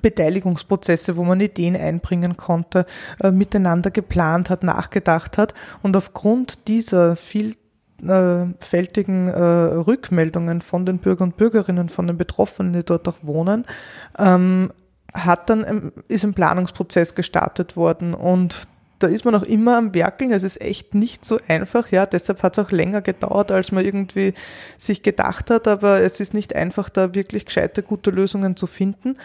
Beteiligungsprozesse, wo man Ideen einbringen konnte, äh, miteinander geplant hat, nachgedacht hat. Und aufgrund dieser vielfältigen äh, Rückmeldungen von den Bürger und Bürgerinnen, von den Betroffenen, die dort auch wohnen, ähm, hat dann, ist ein Planungsprozess gestartet worden und da ist man auch immer am Werkeln. Es ist echt nicht so einfach. Ja, deshalb hat es auch länger gedauert, als man irgendwie sich gedacht hat. Aber es ist nicht einfach, da wirklich gescheite, gute Lösungen zu finden.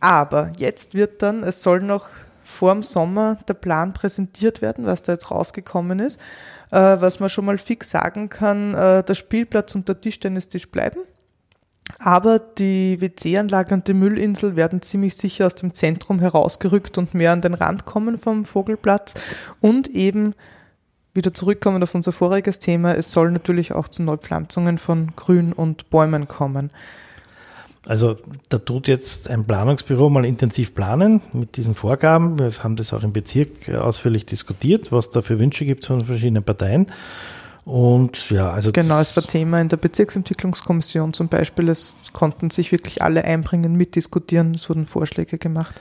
Aber jetzt wird dann, es soll noch vor dem Sommer der Plan präsentiert werden, was da jetzt rausgekommen ist. Äh, was man schon mal fix sagen kann, äh, der Spielplatz und der Tischtennistisch bleiben. Aber die WC-Anlage und die Müllinsel werden ziemlich sicher aus dem Zentrum herausgerückt und mehr an den Rand kommen vom Vogelplatz. Und eben wieder zurückkommen auf unser voriges Thema, es soll natürlich auch zu Neupflanzungen von Grün und Bäumen kommen. Also da tut jetzt ein Planungsbüro mal intensiv planen mit diesen Vorgaben. Wir haben das auch im Bezirk ausführlich diskutiert, was da für Wünsche gibt von verschiedenen Parteien. Und ja, also. Genau, es war Thema in der Bezirksentwicklungskommission zum Beispiel. Es konnten sich wirklich alle einbringen, mitdiskutieren, es wurden Vorschläge gemacht.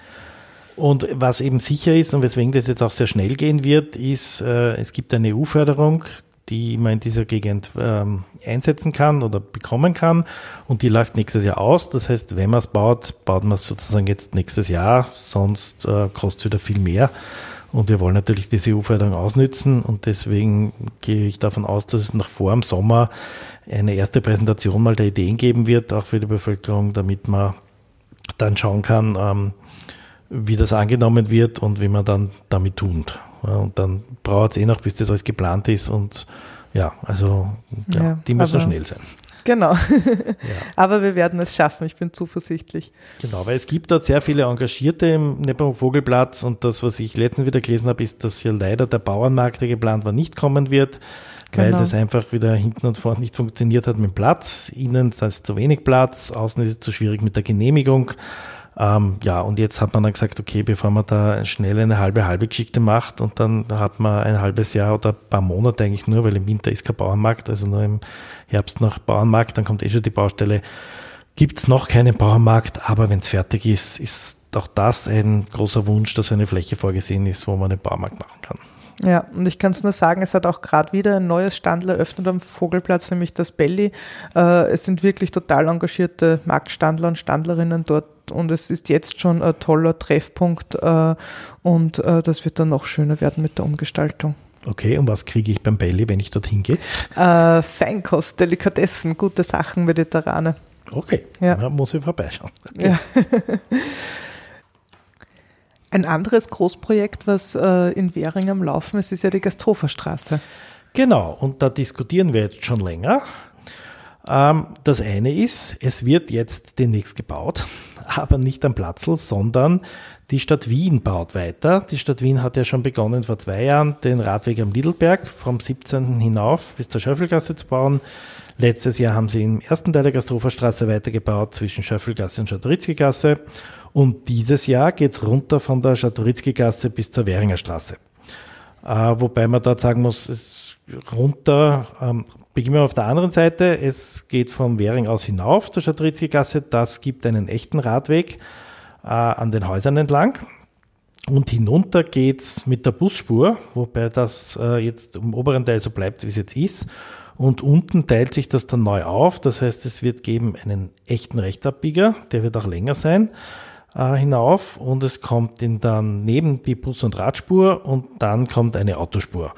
Und was eben sicher ist und weswegen das jetzt auch sehr schnell gehen wird, ist, äh, es gibt eine EU-Förderung, die man in dieser Gegend ähm, einsetzen kann oder bekommen kann. Und die läuft nächstes Jahr aus. Das heißt, wenn man es baut, baut man es sozusagen jetzt nächstes Jahr, sonst äh, kostet es wieder viel mehr. Und wir wollen natürlich diese EU-Förderung ausnützen und deswegen gehe ich davon aus, dass es noch vor dem Sommer eine erste Präsentation mal der Ideen geben wird, auch für die Bevölkerung, damit man dann schauen kann, ähm, wie das angenommen wird und wie man dann damit tut. Ja, und dann braucht es eh noch, bis das alles geplant ist und ja, also ja, ja, die müssen schnell sein. Genau. ja. Aber wir werden es schaffen, ich bin zuversichtlich. Genau, weil es gibt dort sehr viele Engagierte im Nepomuk Vogelplatz und das, was ich letztens wieder gelesen habe, ist, dass ja leider der Bauernmarkt, der geplant war, nicht kommen wird, genau. weil das einfach wieder hinten und vorne nicht funktioniert hat mit dem Platz. Innen ist es zu wenig Platz, außen ist es zu schwierig mit der Genehmigung. Ähm, ja, und jetzt hat man dann gesagt, okay, bevor man da schnell eine halbe, halbe Geschichte macht und dann hat man ein halbes Jahr oder ein paar Monate eigentlich nur, weil im Winter ist kein Bauernmarkt, also nur im Herbst noch Bauernmarkt, dann kommt eh schon die Baustelle. Gibt es noch keinen Bauernmarkt, aber wenn es fertig ist, ist auch das ein großer Wunsch, dass eine Fläche vorgesehen ist, wo man einen Bauernmarkt machen kann. Ja, und ich kann es nur sagen, es hat auch gerade wieder ein neues Standel eröffnet am Vogelplatz, nämlich das Belly. Äh, es sind wirklich total engagierte Marktstandler und Standlerinnen dort und es ist jetzt schon ein toller Treffpunkt äh, und äh, das wird dann noch schöner werden mit der Umgestaltung. Okay, und was kriege ich beim Belly, wenn ich dorthin gehe? Äh, Feinkost, Delikatessen, gute Sachen, mediterrane. Okay, ja. da muss ich vorbeischauen. Okay. Ja. Ein anderes Großprojekt, was äh, in Währing am Laufen ist, ist ja die Gastroferstraße. Genau, und da diskutieren wir jetzt schon länger. Ähm, das eine ist, es wird jetzt demnächst gebaut, aber nicht am Platzl, sondern die Stadt Wien baut weiter. Die Stadt Wien hat ja schon begonnen vor zwei Jahren, den Radweg am Lidlberg vom 17. hinauf bis zur Schöffelgasse zu bauen. Letztes Jahr haben sie im ersten Teil der Gastroferstraße weitergebaut zwischen Schöffelgasse und Schadoritzki-Gasse. Und dieses Jahr geht es runter von der Schadoritzki-Gasse bis zur Währinger Straße. Äh, wobei man dort sagen muss, es runter, ähm, beginnen wir auf der anderen Seite. Es geht vom Währing aus hinauf zur Schadoritzki-Gasse. Das gibt einen echten Radweg äh, an den Häusern entlang. Und hinunter geht's mit der Busspur, wobei das äh, jetzt im oberen Teil so bleibt, wie es jetzt ist. Und unten teilt sich das dann neu auf. Das heißt, es wird geben einen echten Rechtsabbieger, der wird auch länger sein äh, hinauf und es kommt in dann neben die Bus- und Radspur und dann kommt eine Autospur.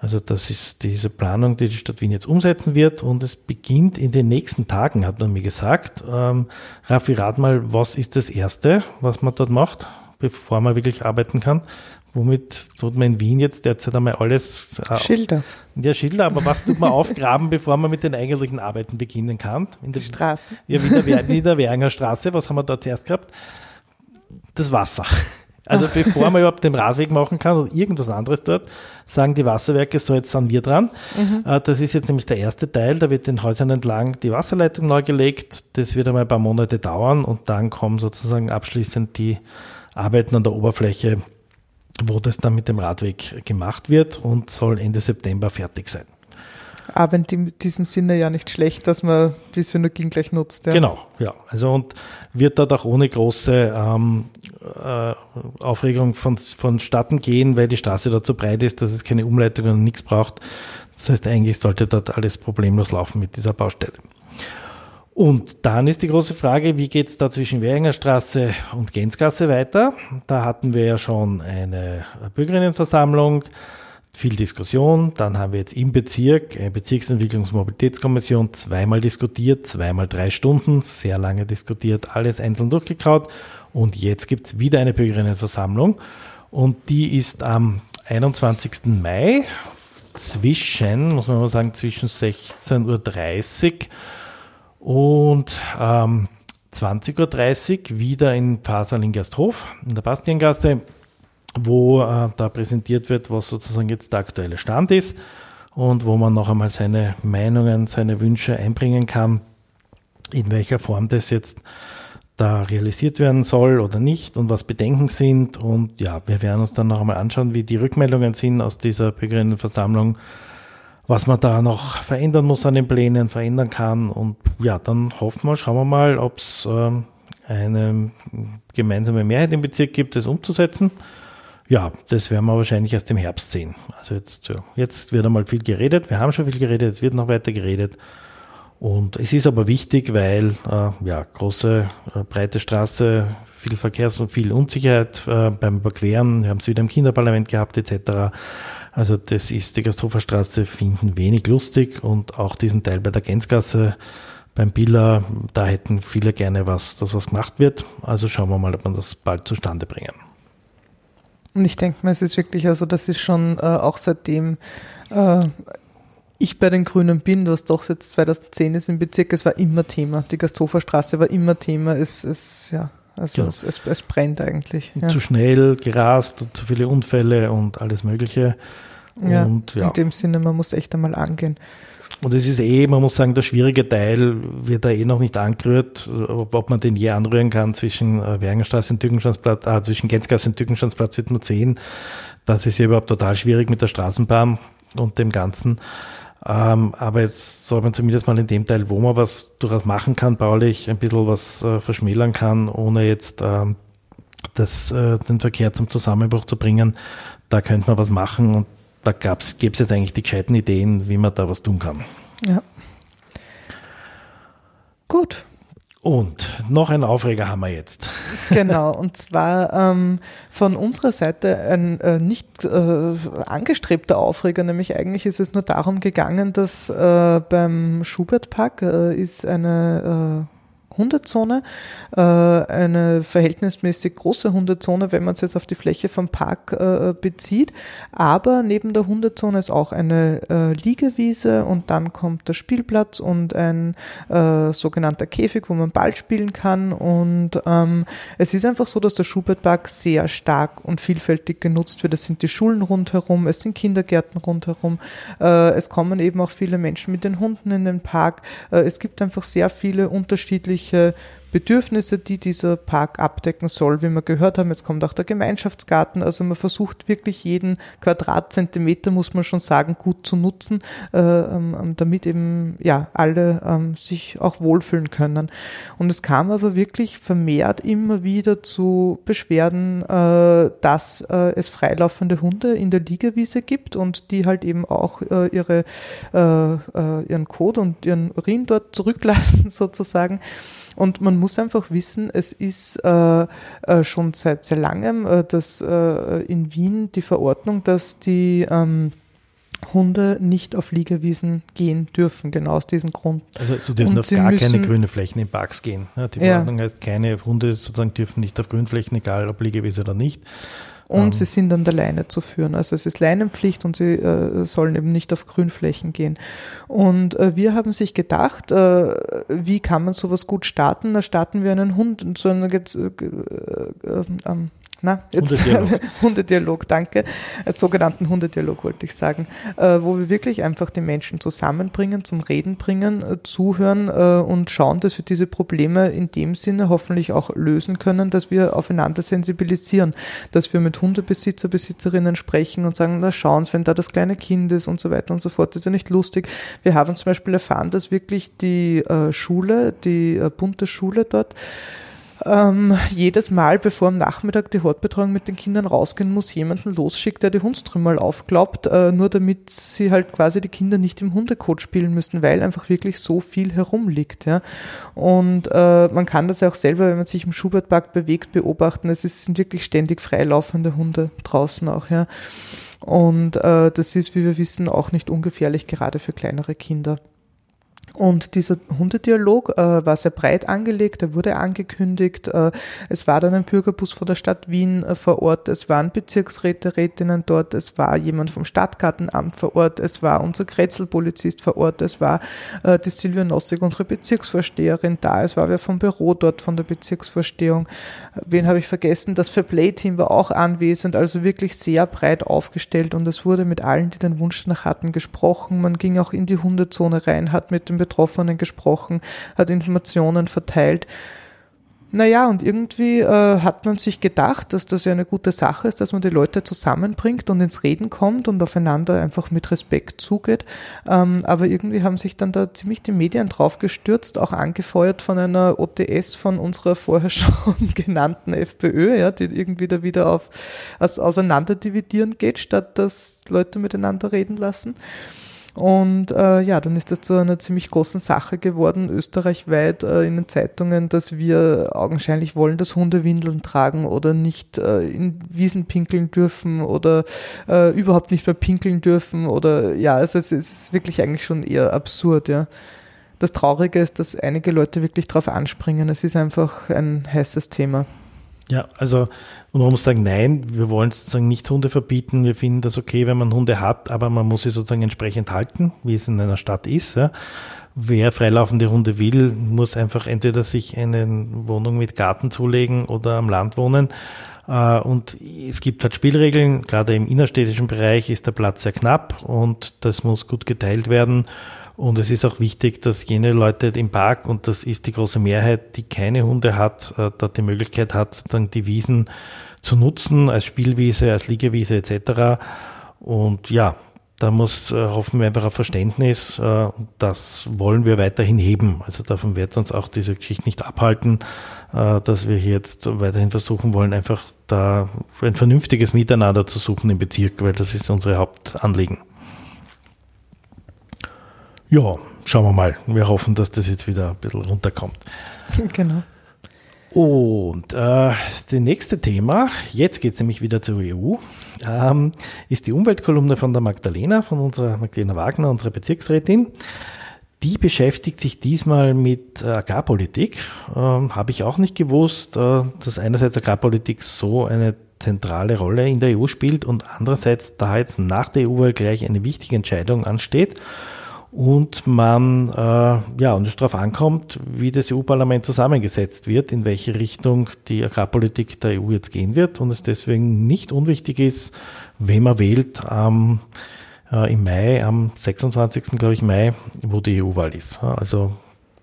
Also das ist diese Planung, die die Stadt Wien jetzt umsetzen wird und es beginnt in den nächsten Tagen, hat man mir gesagt. Ähm, Raffi, rat mal, was ist das Erste, was man dort macht, bevor man wirklich arbeiten kann? Womit tut man in Wien jetzt derzeit einmal alles? Äh, Schilder. Ja, Schilder, aber was tut man aufgraben, bevor man mit den eigentlichen Arbeiten beginnen kann? In den Straßen. Ja, der, der Währinger Straße, was haben wir dort zuerst gehabt? das Wasser. Also bevor man überhaupt den Radweg machen kann oder irgendwas anderes dort, sagen die Wasserwerke, so jetzt sind wir dran. Mhm. Äh, das ist jetzt nämlich der erste Teil, da wird den Häusern entlang die Wasserleitung neu gelegt. Das wird einmal ein paar Monate dauern und dann kommen sozusagen abschließend die Arbeiten an der Oberfläche, wo das dann mit dem Radweg gemacht wird und soll Ende September fertig sein aber in diesem Sinne ja nicht schlecht, dass man die Synergien gleich nutzt. Ja. Genau, ja. Also und wird dort auch ohne große ähm, äh, Aufregung von, vonstatten gehen, weil die Straße dort so breit ist, dass es keine Umleitung und nichts braucht. Das heißt, eigentlich sollte dort alles problemlos laufen mit dieser Baustelle. Und dann ist die große Frage, wie geht es da zwischen Währinger Straße und Gänzgasse weiter? Da hatten wir ja schon eine Bürgerinnenversammlung viel Diskussion. Dann haben wir jetzt im Bezirk, eine Bezirksentwicklungsmobilitätskommission, zweimal diskutiert, zweimal drei Stunden, sehr lange diskutiert, alles einzeln durchgekaut. Und jetzt gibt es wieder eine Bürgerinnenversammlung. Und die ist am 21. Mai zwischen, muss man mal sagen, zwischen 16.30 Uhr und ähm, 20.30 Uhr wieder in Pasal in Gasthof, in der Bastiengasse wo äh, da präsentiert wird, was sozusagen jetzt der aktuelle Stand ist und wo man noch einmal seine Meinungen, seine Wünsche einbringen kann, in welcher Form das jetzt da realisiert werden soll oder nicht und was Bedenken sind. Und ja, wir werden uns dann noch einmal anschauen, wie die Rückmeldungen sind aus dieser Bürgerinnenversammlung was man da noch verändern muss an den Plänen, verändern kann. Und ja, dann hoffen wir, schauen wir mal, ob es ähm, eine gemeinsame Mehrheit im Bezirk gibt, das umzusetzen. Ja, das werden wir wahrscheinlich erst im Herbst sehen. Also jetzt, ja, jetzt wird einmal viel geredet. Wir haben schon viel geredet, es wird noch weiter geredet. Und es ist aber wichtig, weil äh, ja, große, äh, breite Straße, viel Verkehrs- und viel Unsicherheit äh, beim Überqueren. Wir haben es wieder im Kinderparlament gehabt etc. Also das ist die Gasthoferstraße finden wenig lustig und auch diesen Teil bei der Gänzgasse beim Billa, da hätten viele gerne was, dass was gemacht wird. Also schauen wir mal, ob wir das bald zustande bringen. Und ich denke mal, es ist wirklich, also das ist schon äh, auch seitdem äh, ich bei den Grünen bin, was doch jetzt 2010 ist im Bezirk, es war immer Thema. Die Gasthoferstraße war immer Thema. Es, es, ja, also ja. Es, es, es, brennt eigentlich. Ja. Zu schnell gerast, zu viele Unfälle und alles Mögliche. Ja, und, ja, in dem Sinne, man muss echt einmal angehen. Und es ist eh, man muss sagen, der schwierige Teil wird da eh noch nicht angerührt, ob, ob man den je anrühren kann zwischen äh, und Tückenstandsplatz, ah, zwischen Gänzgasse und Tückenstandsplatz wird man sehen. Das ist ja überhaupt total schwierig mit der Straßenbahn und dem Ganzen. Ähm, aber jetzt soll man zumindest mal in dem Teil, wo man was durchaus machen kann, baulich ein bisschen was äh, verschmälern kann, ohne jetzt ähm, das, äh, den Verkehr zum Zusammenbruch zu bringen. Da könnte man was machen und da gäbe es jetzt eigentlich die gescheiten Ideen, wie man da was tun kann. Ja. Gut, und noch ein Aufreger haben wir jetzt. Genau, und zwar ähm, von unserer Seite ein äh, nicht äh, angestrebter Aufreger, nämlich eigentlich ist es nur darum gegangen, dass äh, beim Schubertpark äh, ist eine äh, Hundezone, äh, eine verhältnismäßig große Hundezone, wenn man es jetzt auf die Fläche vom Park äh, bezieht. Aber neben der Hundezone ist auch eine äh, Liegewiese und dann kommt der Spielplatz und ein sogenannter Käfig, wo man Ball spielen kann. Und ähm, es ist einfach so, dass der Schubertpark sehr stark und vielfältig genutzt wird. Es sind die Schulen rundherum, es sind Kindergärten rundherum, es kommen eben auch viele Menschen mit den Hunden in den Park. Es gibt einfach sehr viele unterschiedliche welche Bedürfnisse, die dieser Park abdecken soll. Wie wir gehört haben, jetzt kommt auch der Gemeinschaftsgarten. Also man versucht wirklich jeden Quadratzentimeter, muss man schon sagen, gut zu nutzen, äh, ähm, ähm, damit eben ja alle ähm, sich auch wohlfühlen können. Und es kam aber wirklich vermehrt immer wieder zu Beschwerden, äh, dass äh, es freilaufende Hunde in der Liegewiese gibt und die halt eben auch ihre, ihren Kot und ihren Urin dort zurücklassen sozusagen. Und man muss einfach wissen, es ist äh, äh, schon seit sehr langem, äh, dass äh, in Wien die Verordnung, dass die ähm, Hunde nicht auf Liegewiesen gehen dürfen, genau aus diesem Grund. Also sie dürfen und auf sie gar keine grüne Flächen in Parks gehen. die Verordnung ja. heißt, keine Hunde sozusagen dürfen nicht auf Grünflächen, egal ob Liegewiese oder nicht. Und ähm. sie sind an der Leine zu führen. Also es ist Leinenpflicht und sie äh, sollen eben nicht auf Grünflächen gehen. Und äh, wir haben sich gedacht, äh, wie kann man sowas gut starten? Da starten wir einen Hund, so einen, äh, äh, ähm, na, jetzt Hundedialog, Hundedialog danke, Als äh, sogenannten Hundedialog wollte ich sagen, äh, wo wir wirklich einfach die Menschen zusammenbringen, zum Reden bringen, äh, zuhören äh, und schauen, dass wir diese Probleme in dem Sinne hoffentlich auch lösen können, dass wir aufeinander sensibilisieren, dass wir mit Hundebesitzer, Besitzerinnen sprechen und sagen, na schauen Sie, wenn da das kleine Kind ist und so weiter und so fort, das ist ja nicht lustig. Wir haben zum Beispiel erfahren, dass wirklich die äh, Schule, die äh, bunte Schule dort, ähm, jedes Mal, bevor am Nachmittag die Hortbetreuung mit den Kindern rausgehen muss, jemanden losschickt, der die Hundstrümmel aufklappt, äh, nur damit sie halt quasi die Kinder nicht im Hundekot spielen müssen, weil einfach wirklich so viel herumliegt. Ja. Und äh, man kann das ja auch selber, wenn man sich im Schubertpark bewegt, beobachten. Es sind wirklich ständig freilaufende Hunde draußen auch. Ja. Und äh, das ist, wie wir wissen, auch nicht ungefährlich, gerade für kleinere Kinder. Und dieser Hundedialog äh, war sehr breit angelegt, er wurde angekündigt. Äh, es war dann ein Bürgerbus von der Stadt Wien äh, vor Ort, es waren Bezirksräte, Rätinnen dort, es war jemand vom Stadtgartenamt vor Ort, es war unser Kretzelpolizist vor Ort, es war äh, die Silvia Nossig, unsere Bezirksvorsteherin da, es war wer vom Büro dort von der Bezirksvorstehung. Wen habe ich vergessen? Das Fairplay-Team war auch anwesend, also wirklich sehr breit aufgestellt und es wurde mit allen, die den Wunsch nach hatten, gesprochen. Man ging auch in die Hundezone rein, hat mit dem Betroffenen gesprochen, hat Informationen verteilt. Naja, und irgendwie äh, hat man sich gedacht, dass das ja eine gute Sache ist, dass man die Leute zusammenbringt und ins Reden kommt und aufeinander einfach mit Respekt zugeht. Ähm, aber irgendwie haben sich dann da ziemlich die Medien drauf gestürzt, auch angefeuert von einer OTS von unserer vorher schon genannten FPÖ, ja, die irgendwie da wieder auf aus, auseinanderdividieren geht, statt dass Leute miteinander reden lassen. Und äh, ja, dann ist das zu einer ziemlich großen Sache geworden, österreichweit äh, in den Zeitungen, dass wir augenscheinlich wollen, dass Hunde Windeln tragen oder nicht äh, in Wiesen pinkeln dürfen oder äh, überhaupt nicht mehr pinkeln dürfen oder ja, also es ist wirklich eigentlich schon eher absurd, ja. Das Traurige ist, dass einige Leute wirklich darauf anspringen. Es ist einfach ein heißes Thema. Ja, also und man muss sagen, nein, wir wollen sozusagen nicht Hunde verbieten. Wir finden das okay, wenn man Hunde hat, aber man muss sie sozusagen entsprechend halten, wie es in einer Stadt ist. Ja. Wer freilaufende Hunde will, muss einfach entweder sich eine Wohnung mit Garten zulegen oder am Land wohnen. Äh, und es gibt halt Spielregeln, gerade im innerstädtischen Bereich ist der Platz sehr knapp und das muss gut geteilt werden. Und es ist auch wichtig, dass jene Leute im Park, und das ist die große Mehrheit, die keine Hunde hat, äh, dort die Möglichkeit hat, dann die Wiesen zu nutzen als Spielwiese, als Liegewiese etc. Und ja, da muss, äh, hoffen wir einfach auf Verständnis. Äh, das wollen wir weiterhin heben. Also davon wird uns auch diese Geschichte nicht abhalten, dass wir hier jetzt weiterhin versuchen wollen, einfach da ein vernünftiges Miteinander zu suchen im Bezirk, weil das ist unsere Hauptanliegen. Ja, schauen wir mal. Wir hoffen, dass das jetzt wieder ein bisschen runterkommt. Genau. Und äh, das nächste Thema, jetzt geht es nämlich wieder zur EU, ähm, ist die Umweltkolumne von der Magdalena, von unserer Magdalena Wagner, unserer Bezirksrätin. Die beschäftigt sich diesmal mit äh, Agrarpolitik. Ähm, Habe ich auch nicht gewusst, äh, dass einerseits Agrarpolitik so eine zentrale Rolle in der EU spielt und andererseits da jetzt nach der EU-Wahl gleich eine wichtige Entscheidung ansteht und man äh, ja und es darauf ankommt, wie das EU-Parlament zusammengesetzt wird, in welche Richtung die Agrarpolitik der EU jetzt gehen wird und es deswegen nicht unwichtig ist, wen man wählt ähm, äh, im Mai, am 26. glaube ich Mai, wo die EU-Wahl ist. Also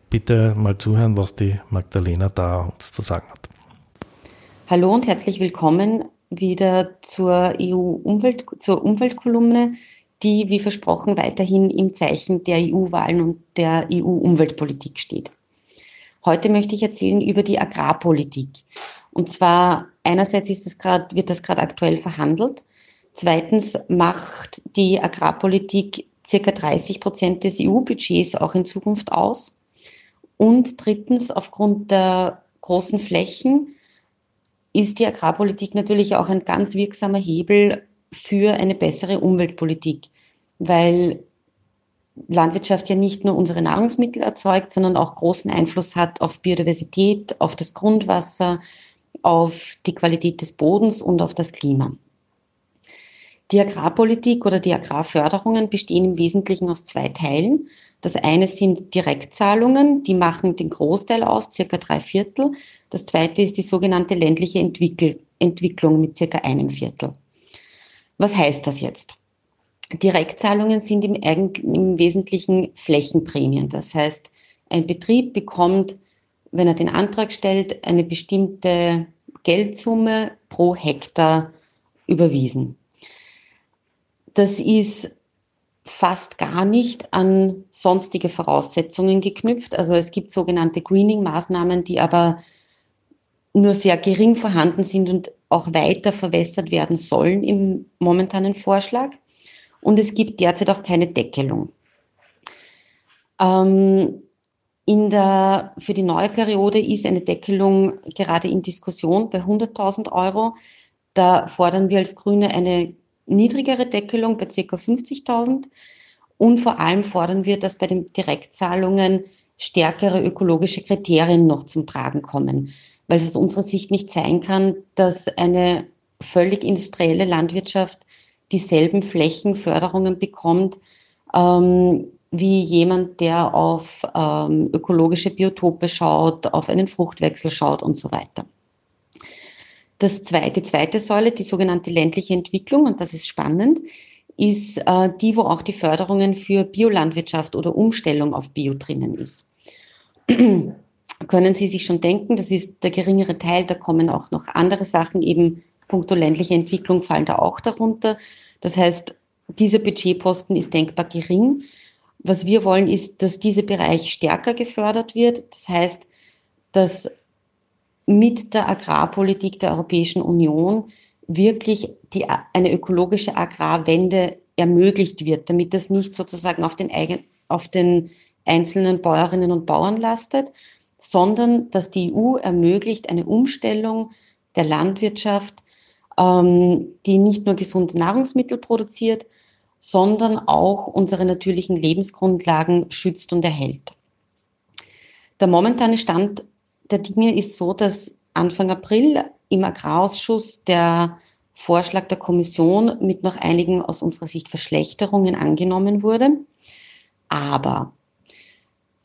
bitte mal zuhören, was die Magdalena da uns zu sagen hat. Hallo und herzlich willkommen wieder zur EU-Umwelt, zur Umweltkolumne die, wie versprochen, weiterhin im Zeichen der EU-Wahlen und der EU-Umweltpolitik steht. Heute möchte ich erzählen über die Agrarpolitik. Und zwar einerseits ist das grad, wird das gerade aktuell verhandelt. Zweitens macht die Agrarpolitik circa 30 Prozent des EU-Budgets auch in Zukunft aus. Und drittens, aufgrund der großen Flächen ist die Agrarpolitik natürlich auch ein ganz wirksamer Hebel für eine bessere Umweltpolitik weil Landwirtschaft ja nicht nur unsere Nahrungsmittel erzeugt, sondern auch großen Einfluss hat auf Biodiversität, auf das Grundwasser, auf die Qualität des Bodens und auf das Klima. Die Agrarpolitik oder die Agrarförderungen bestehen im Wesentlichen aus zwei Teilen. Das eine sind Direktzahlungen, die machen den Großteil aus, circa drei Viertel. Das zweite ist die sogenannte ländliche Entwickel Entwicklung mit circa einem Viertel. Was heißt das jetzt? Direktzahlungen sind im, im Wesentlichen Flächenprämien. Das heißt, ein Betrieb bekommt, wenn er den Antrag stellt, eine bestimmte Geldsumme pro Hektar überwiesen. Das ist fast gar nicht an sonstige Voraussetzungen geknüpft. Also es gibt sogenannte Greening-Maßnahmen, die aber nur sehr gering vorhanden sind und auch weiter verwässert werden sollen im momentanen Vorschlag und es gibt derzeit auch keine Deckelung. Ähm, in der, für die neue Periode ist eine Deckelung gerade in Diskussion bei 100.000 Euro. Da fordern wir als Grüne eine niedrigere Deckelung bei ca. 50.000. Und vor allem fordern wir, dass bei den Direktzahlungen stärkere ökologische Kriterien noch zum Tragen kommen, weil es aus unserer Sicht nicht sein kann, dass eine völlig industrielle Landwirtschaft dieselben Flächenförderungen bekommt ähm, wie jemand, der auf ähm, ökologische Biotope schaut, auf einen Fruchtwechsel schaut und so weiter. Das zweite, die zweite Säule, die sogenannte ländliche Entwicklung, und das ist spannend, ist äh, die, wo auch die Förderungen für Biolandwirtschaft oder Umstellung auf Bio drinnen ist. Können Sie sich schon denken, das ist der geringere Teil, da kommen auch noch andere Sachen, eben puncto ländliche Entwicklung fallen da auch darunter. Das heißt, dieser Budgetposten ist denkbar gering. Was wir wollen, ist, dass dieser Bereich stärker gefördert wird. Das heißt, dass mit der Agrarpolitik der Europäischen Union wirklich die, eine ökologische Agrarwende ermöglicht wird, damit das nicht sozusagen auf den, eigen, auf den einzelnen Bäuerinnen und Bauern lastet, sondern dass die EU ermöglicht eine Umstellung der Landwirtschaft, ähm, die nicht nur gesunde Nahrungsmittel produziert, sondern auch unsere natürlichen Lebensgrundlagen schützt und erhält. Der momentane Stand der Dinge ist so, dass Anfang April im Agrarausschuss der Vorschlag der Kommission mit noch einigen aus unserer Sicht Verschlechterungen angenommen wurde. Aber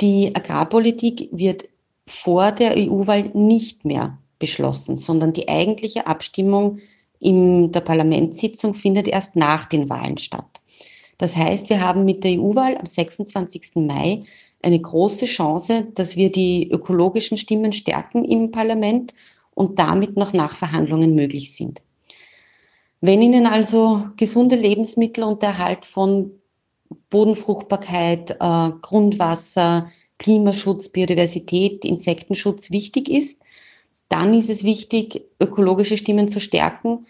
die Agrarpolitik wird vor der EU-Wahl nicht mehr beschlossen, sondern die eigentliche Abstimmung in der Parlamentssitzung findet erst nach den Wahlen statt. Das heißt, wir haben mit der EU-Wahl am 26. Mai eine große Chance, dass wir die ökologischen Stimmen stärken im Parlament und damit noch Nachverhandlungen möglich sind. Wenn Ihnen also gesunde Lebensmittel und der Erhalt von Bodenfruchtbarkeit, äh, Grundwasser, Klimaschutz, Biodiversität, Insektenschutz wichtig ist, dann ist es wichtig, ökologische Stimmen zu stärken.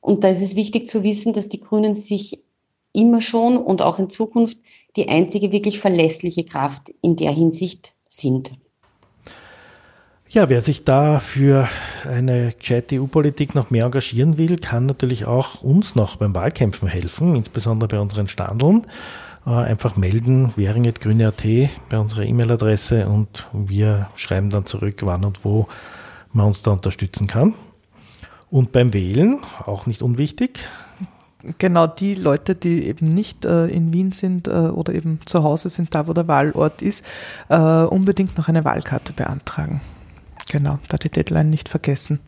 Und da ist es wichtig zu wissen, dass die Grünen sich immer schon und auch in Zukunft die einzige wirklich verlässliche Kraft in der Hinsicht sind. Ja, wer sich da für eine gescheite EU-Politik noch mehr engagieren will, kann natürlich auch uns noch beim Wahlkämpfen helfen, insbesondere bei unseren Standeln. Äh, einfach melden, währing.grüne.at bei unserer E-Mail-Adresse und wir schreiben dann zurück, wann und wo man uns da unterstützen kann. Und beim Wählen, auch nicht unwichtig, genau die Leute, die eben nicht äh, in Wien sind äh, oder eben zu Hause sind, da wo der Wahlort ist, äh, unbedingt noch eine Wahlkarte beantragen. Genau, da die Deadline nicht vergessen.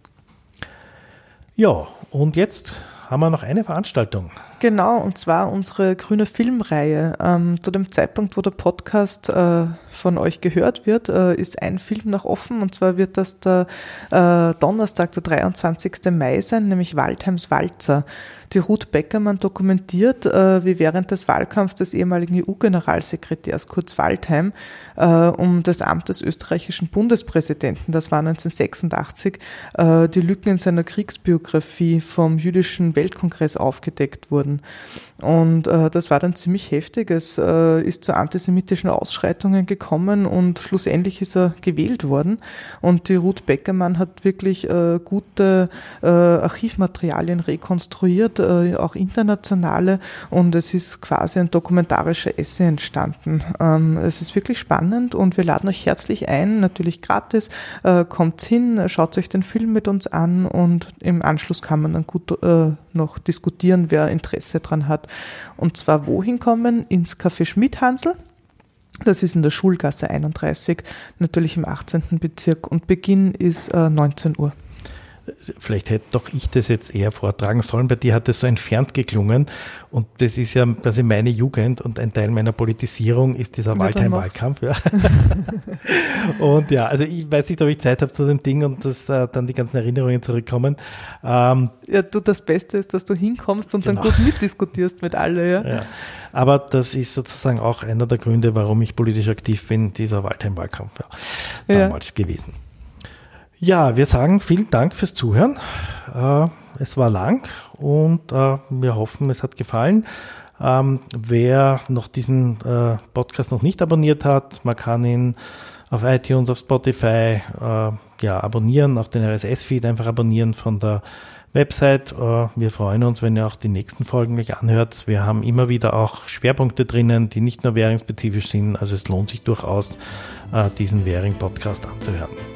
Ja, und jetzt haben wir noch eine Veranstaltung. Genau, und zwar unsere grüne Filmreihe. Ähm, zu dem Zeitpunkt, wo der Podcast äh, von euch gehört wird, äh, ist ein Film noch offen und zwar wird das der äh, Donnerstag, der 23. Mai sein, nämlich Waldheims Walzer. Die Ruth Beckermann dokumentiert, äh, wie während des Wahlkampfs des ehemaligen EU-Generalsekretärs Kurz Waldheim äh, um das Amt des österreichischen Bundespräsidenten, das war 1986, äh, die Lücken in seiner Kriegsbiografie vom jüdischen Weltkongress aufgedeckt wurden wurden. Und äh, das war dann ziemlich heftig. Es äh, ist zu antisemitischen Ausschreitungen gekommen und schlussendlich ist er gewählt worden. Und die Ruth Beckermann hat wirklich äh, gute äh, Archivmaterialien rekonstruiert, äh, auch internationale. Und es ist quasi ein dokumentarischer Essay entstanden. Ähm, es ist wirklich spannend und wir laden euch herzlich ein, natürlich gratis. Äh, kommt hin, schaut euch den Film mit uns an und im Anschluss kann man dann gut äh, noch diskutieren, wer Interesse dran hat. Und zwar wohin kommen? Ins Café Schmidhansel. Das ist in der Schulgasse 31, natürlich im 18. Bezirk und Beginn ist äh, 19 Uhr vielleicht hätte doch ich das jetzt eher vortragen sollen. Bei dir hat das so entfernt geklungen und das ist ja quasi meine Jugend und ein Teil meiner Politisierung ist dieser Waldheim-Wahlkampf. Ja. und ja, also ich weiß nicht, ob ich Zeit habe zu dem Ding und dass äh, dann die ganzen Erinnerungen zurückkommen. Ähm, ja, du, das Beste ist, dass du hinkommst und genau. dann gut mitdiskutierst mit alle. Ja. ja. Aber das ist sozusagen auch einer der Gründe, warum ich politisch aktiv bin, dieser Waldheim-Wahlkampf ja, damals ja. gewesen. Ja, wir sagen vielen Dank fürs Zuhören. Äh, es war lang und äh, wir hoffen, es hat gefallen. Ähm, wer noch diesen äh, Podcast noch nicht abonniert hat, man kann ihn auf iTunes, auf Spotify ja, abonnieren, auch den RSS-Feed einfach abonnieren von der Website. Wir freuen uns, wenn ihr auch die nächsten Folgen gleich anhört. Wir haben immer wieder auch Schwerpunkte drinnen, die nicht nur währungsspezifisch sind. Also es lohnt sich durchaus, diesen Währing-Podcast anzuhören.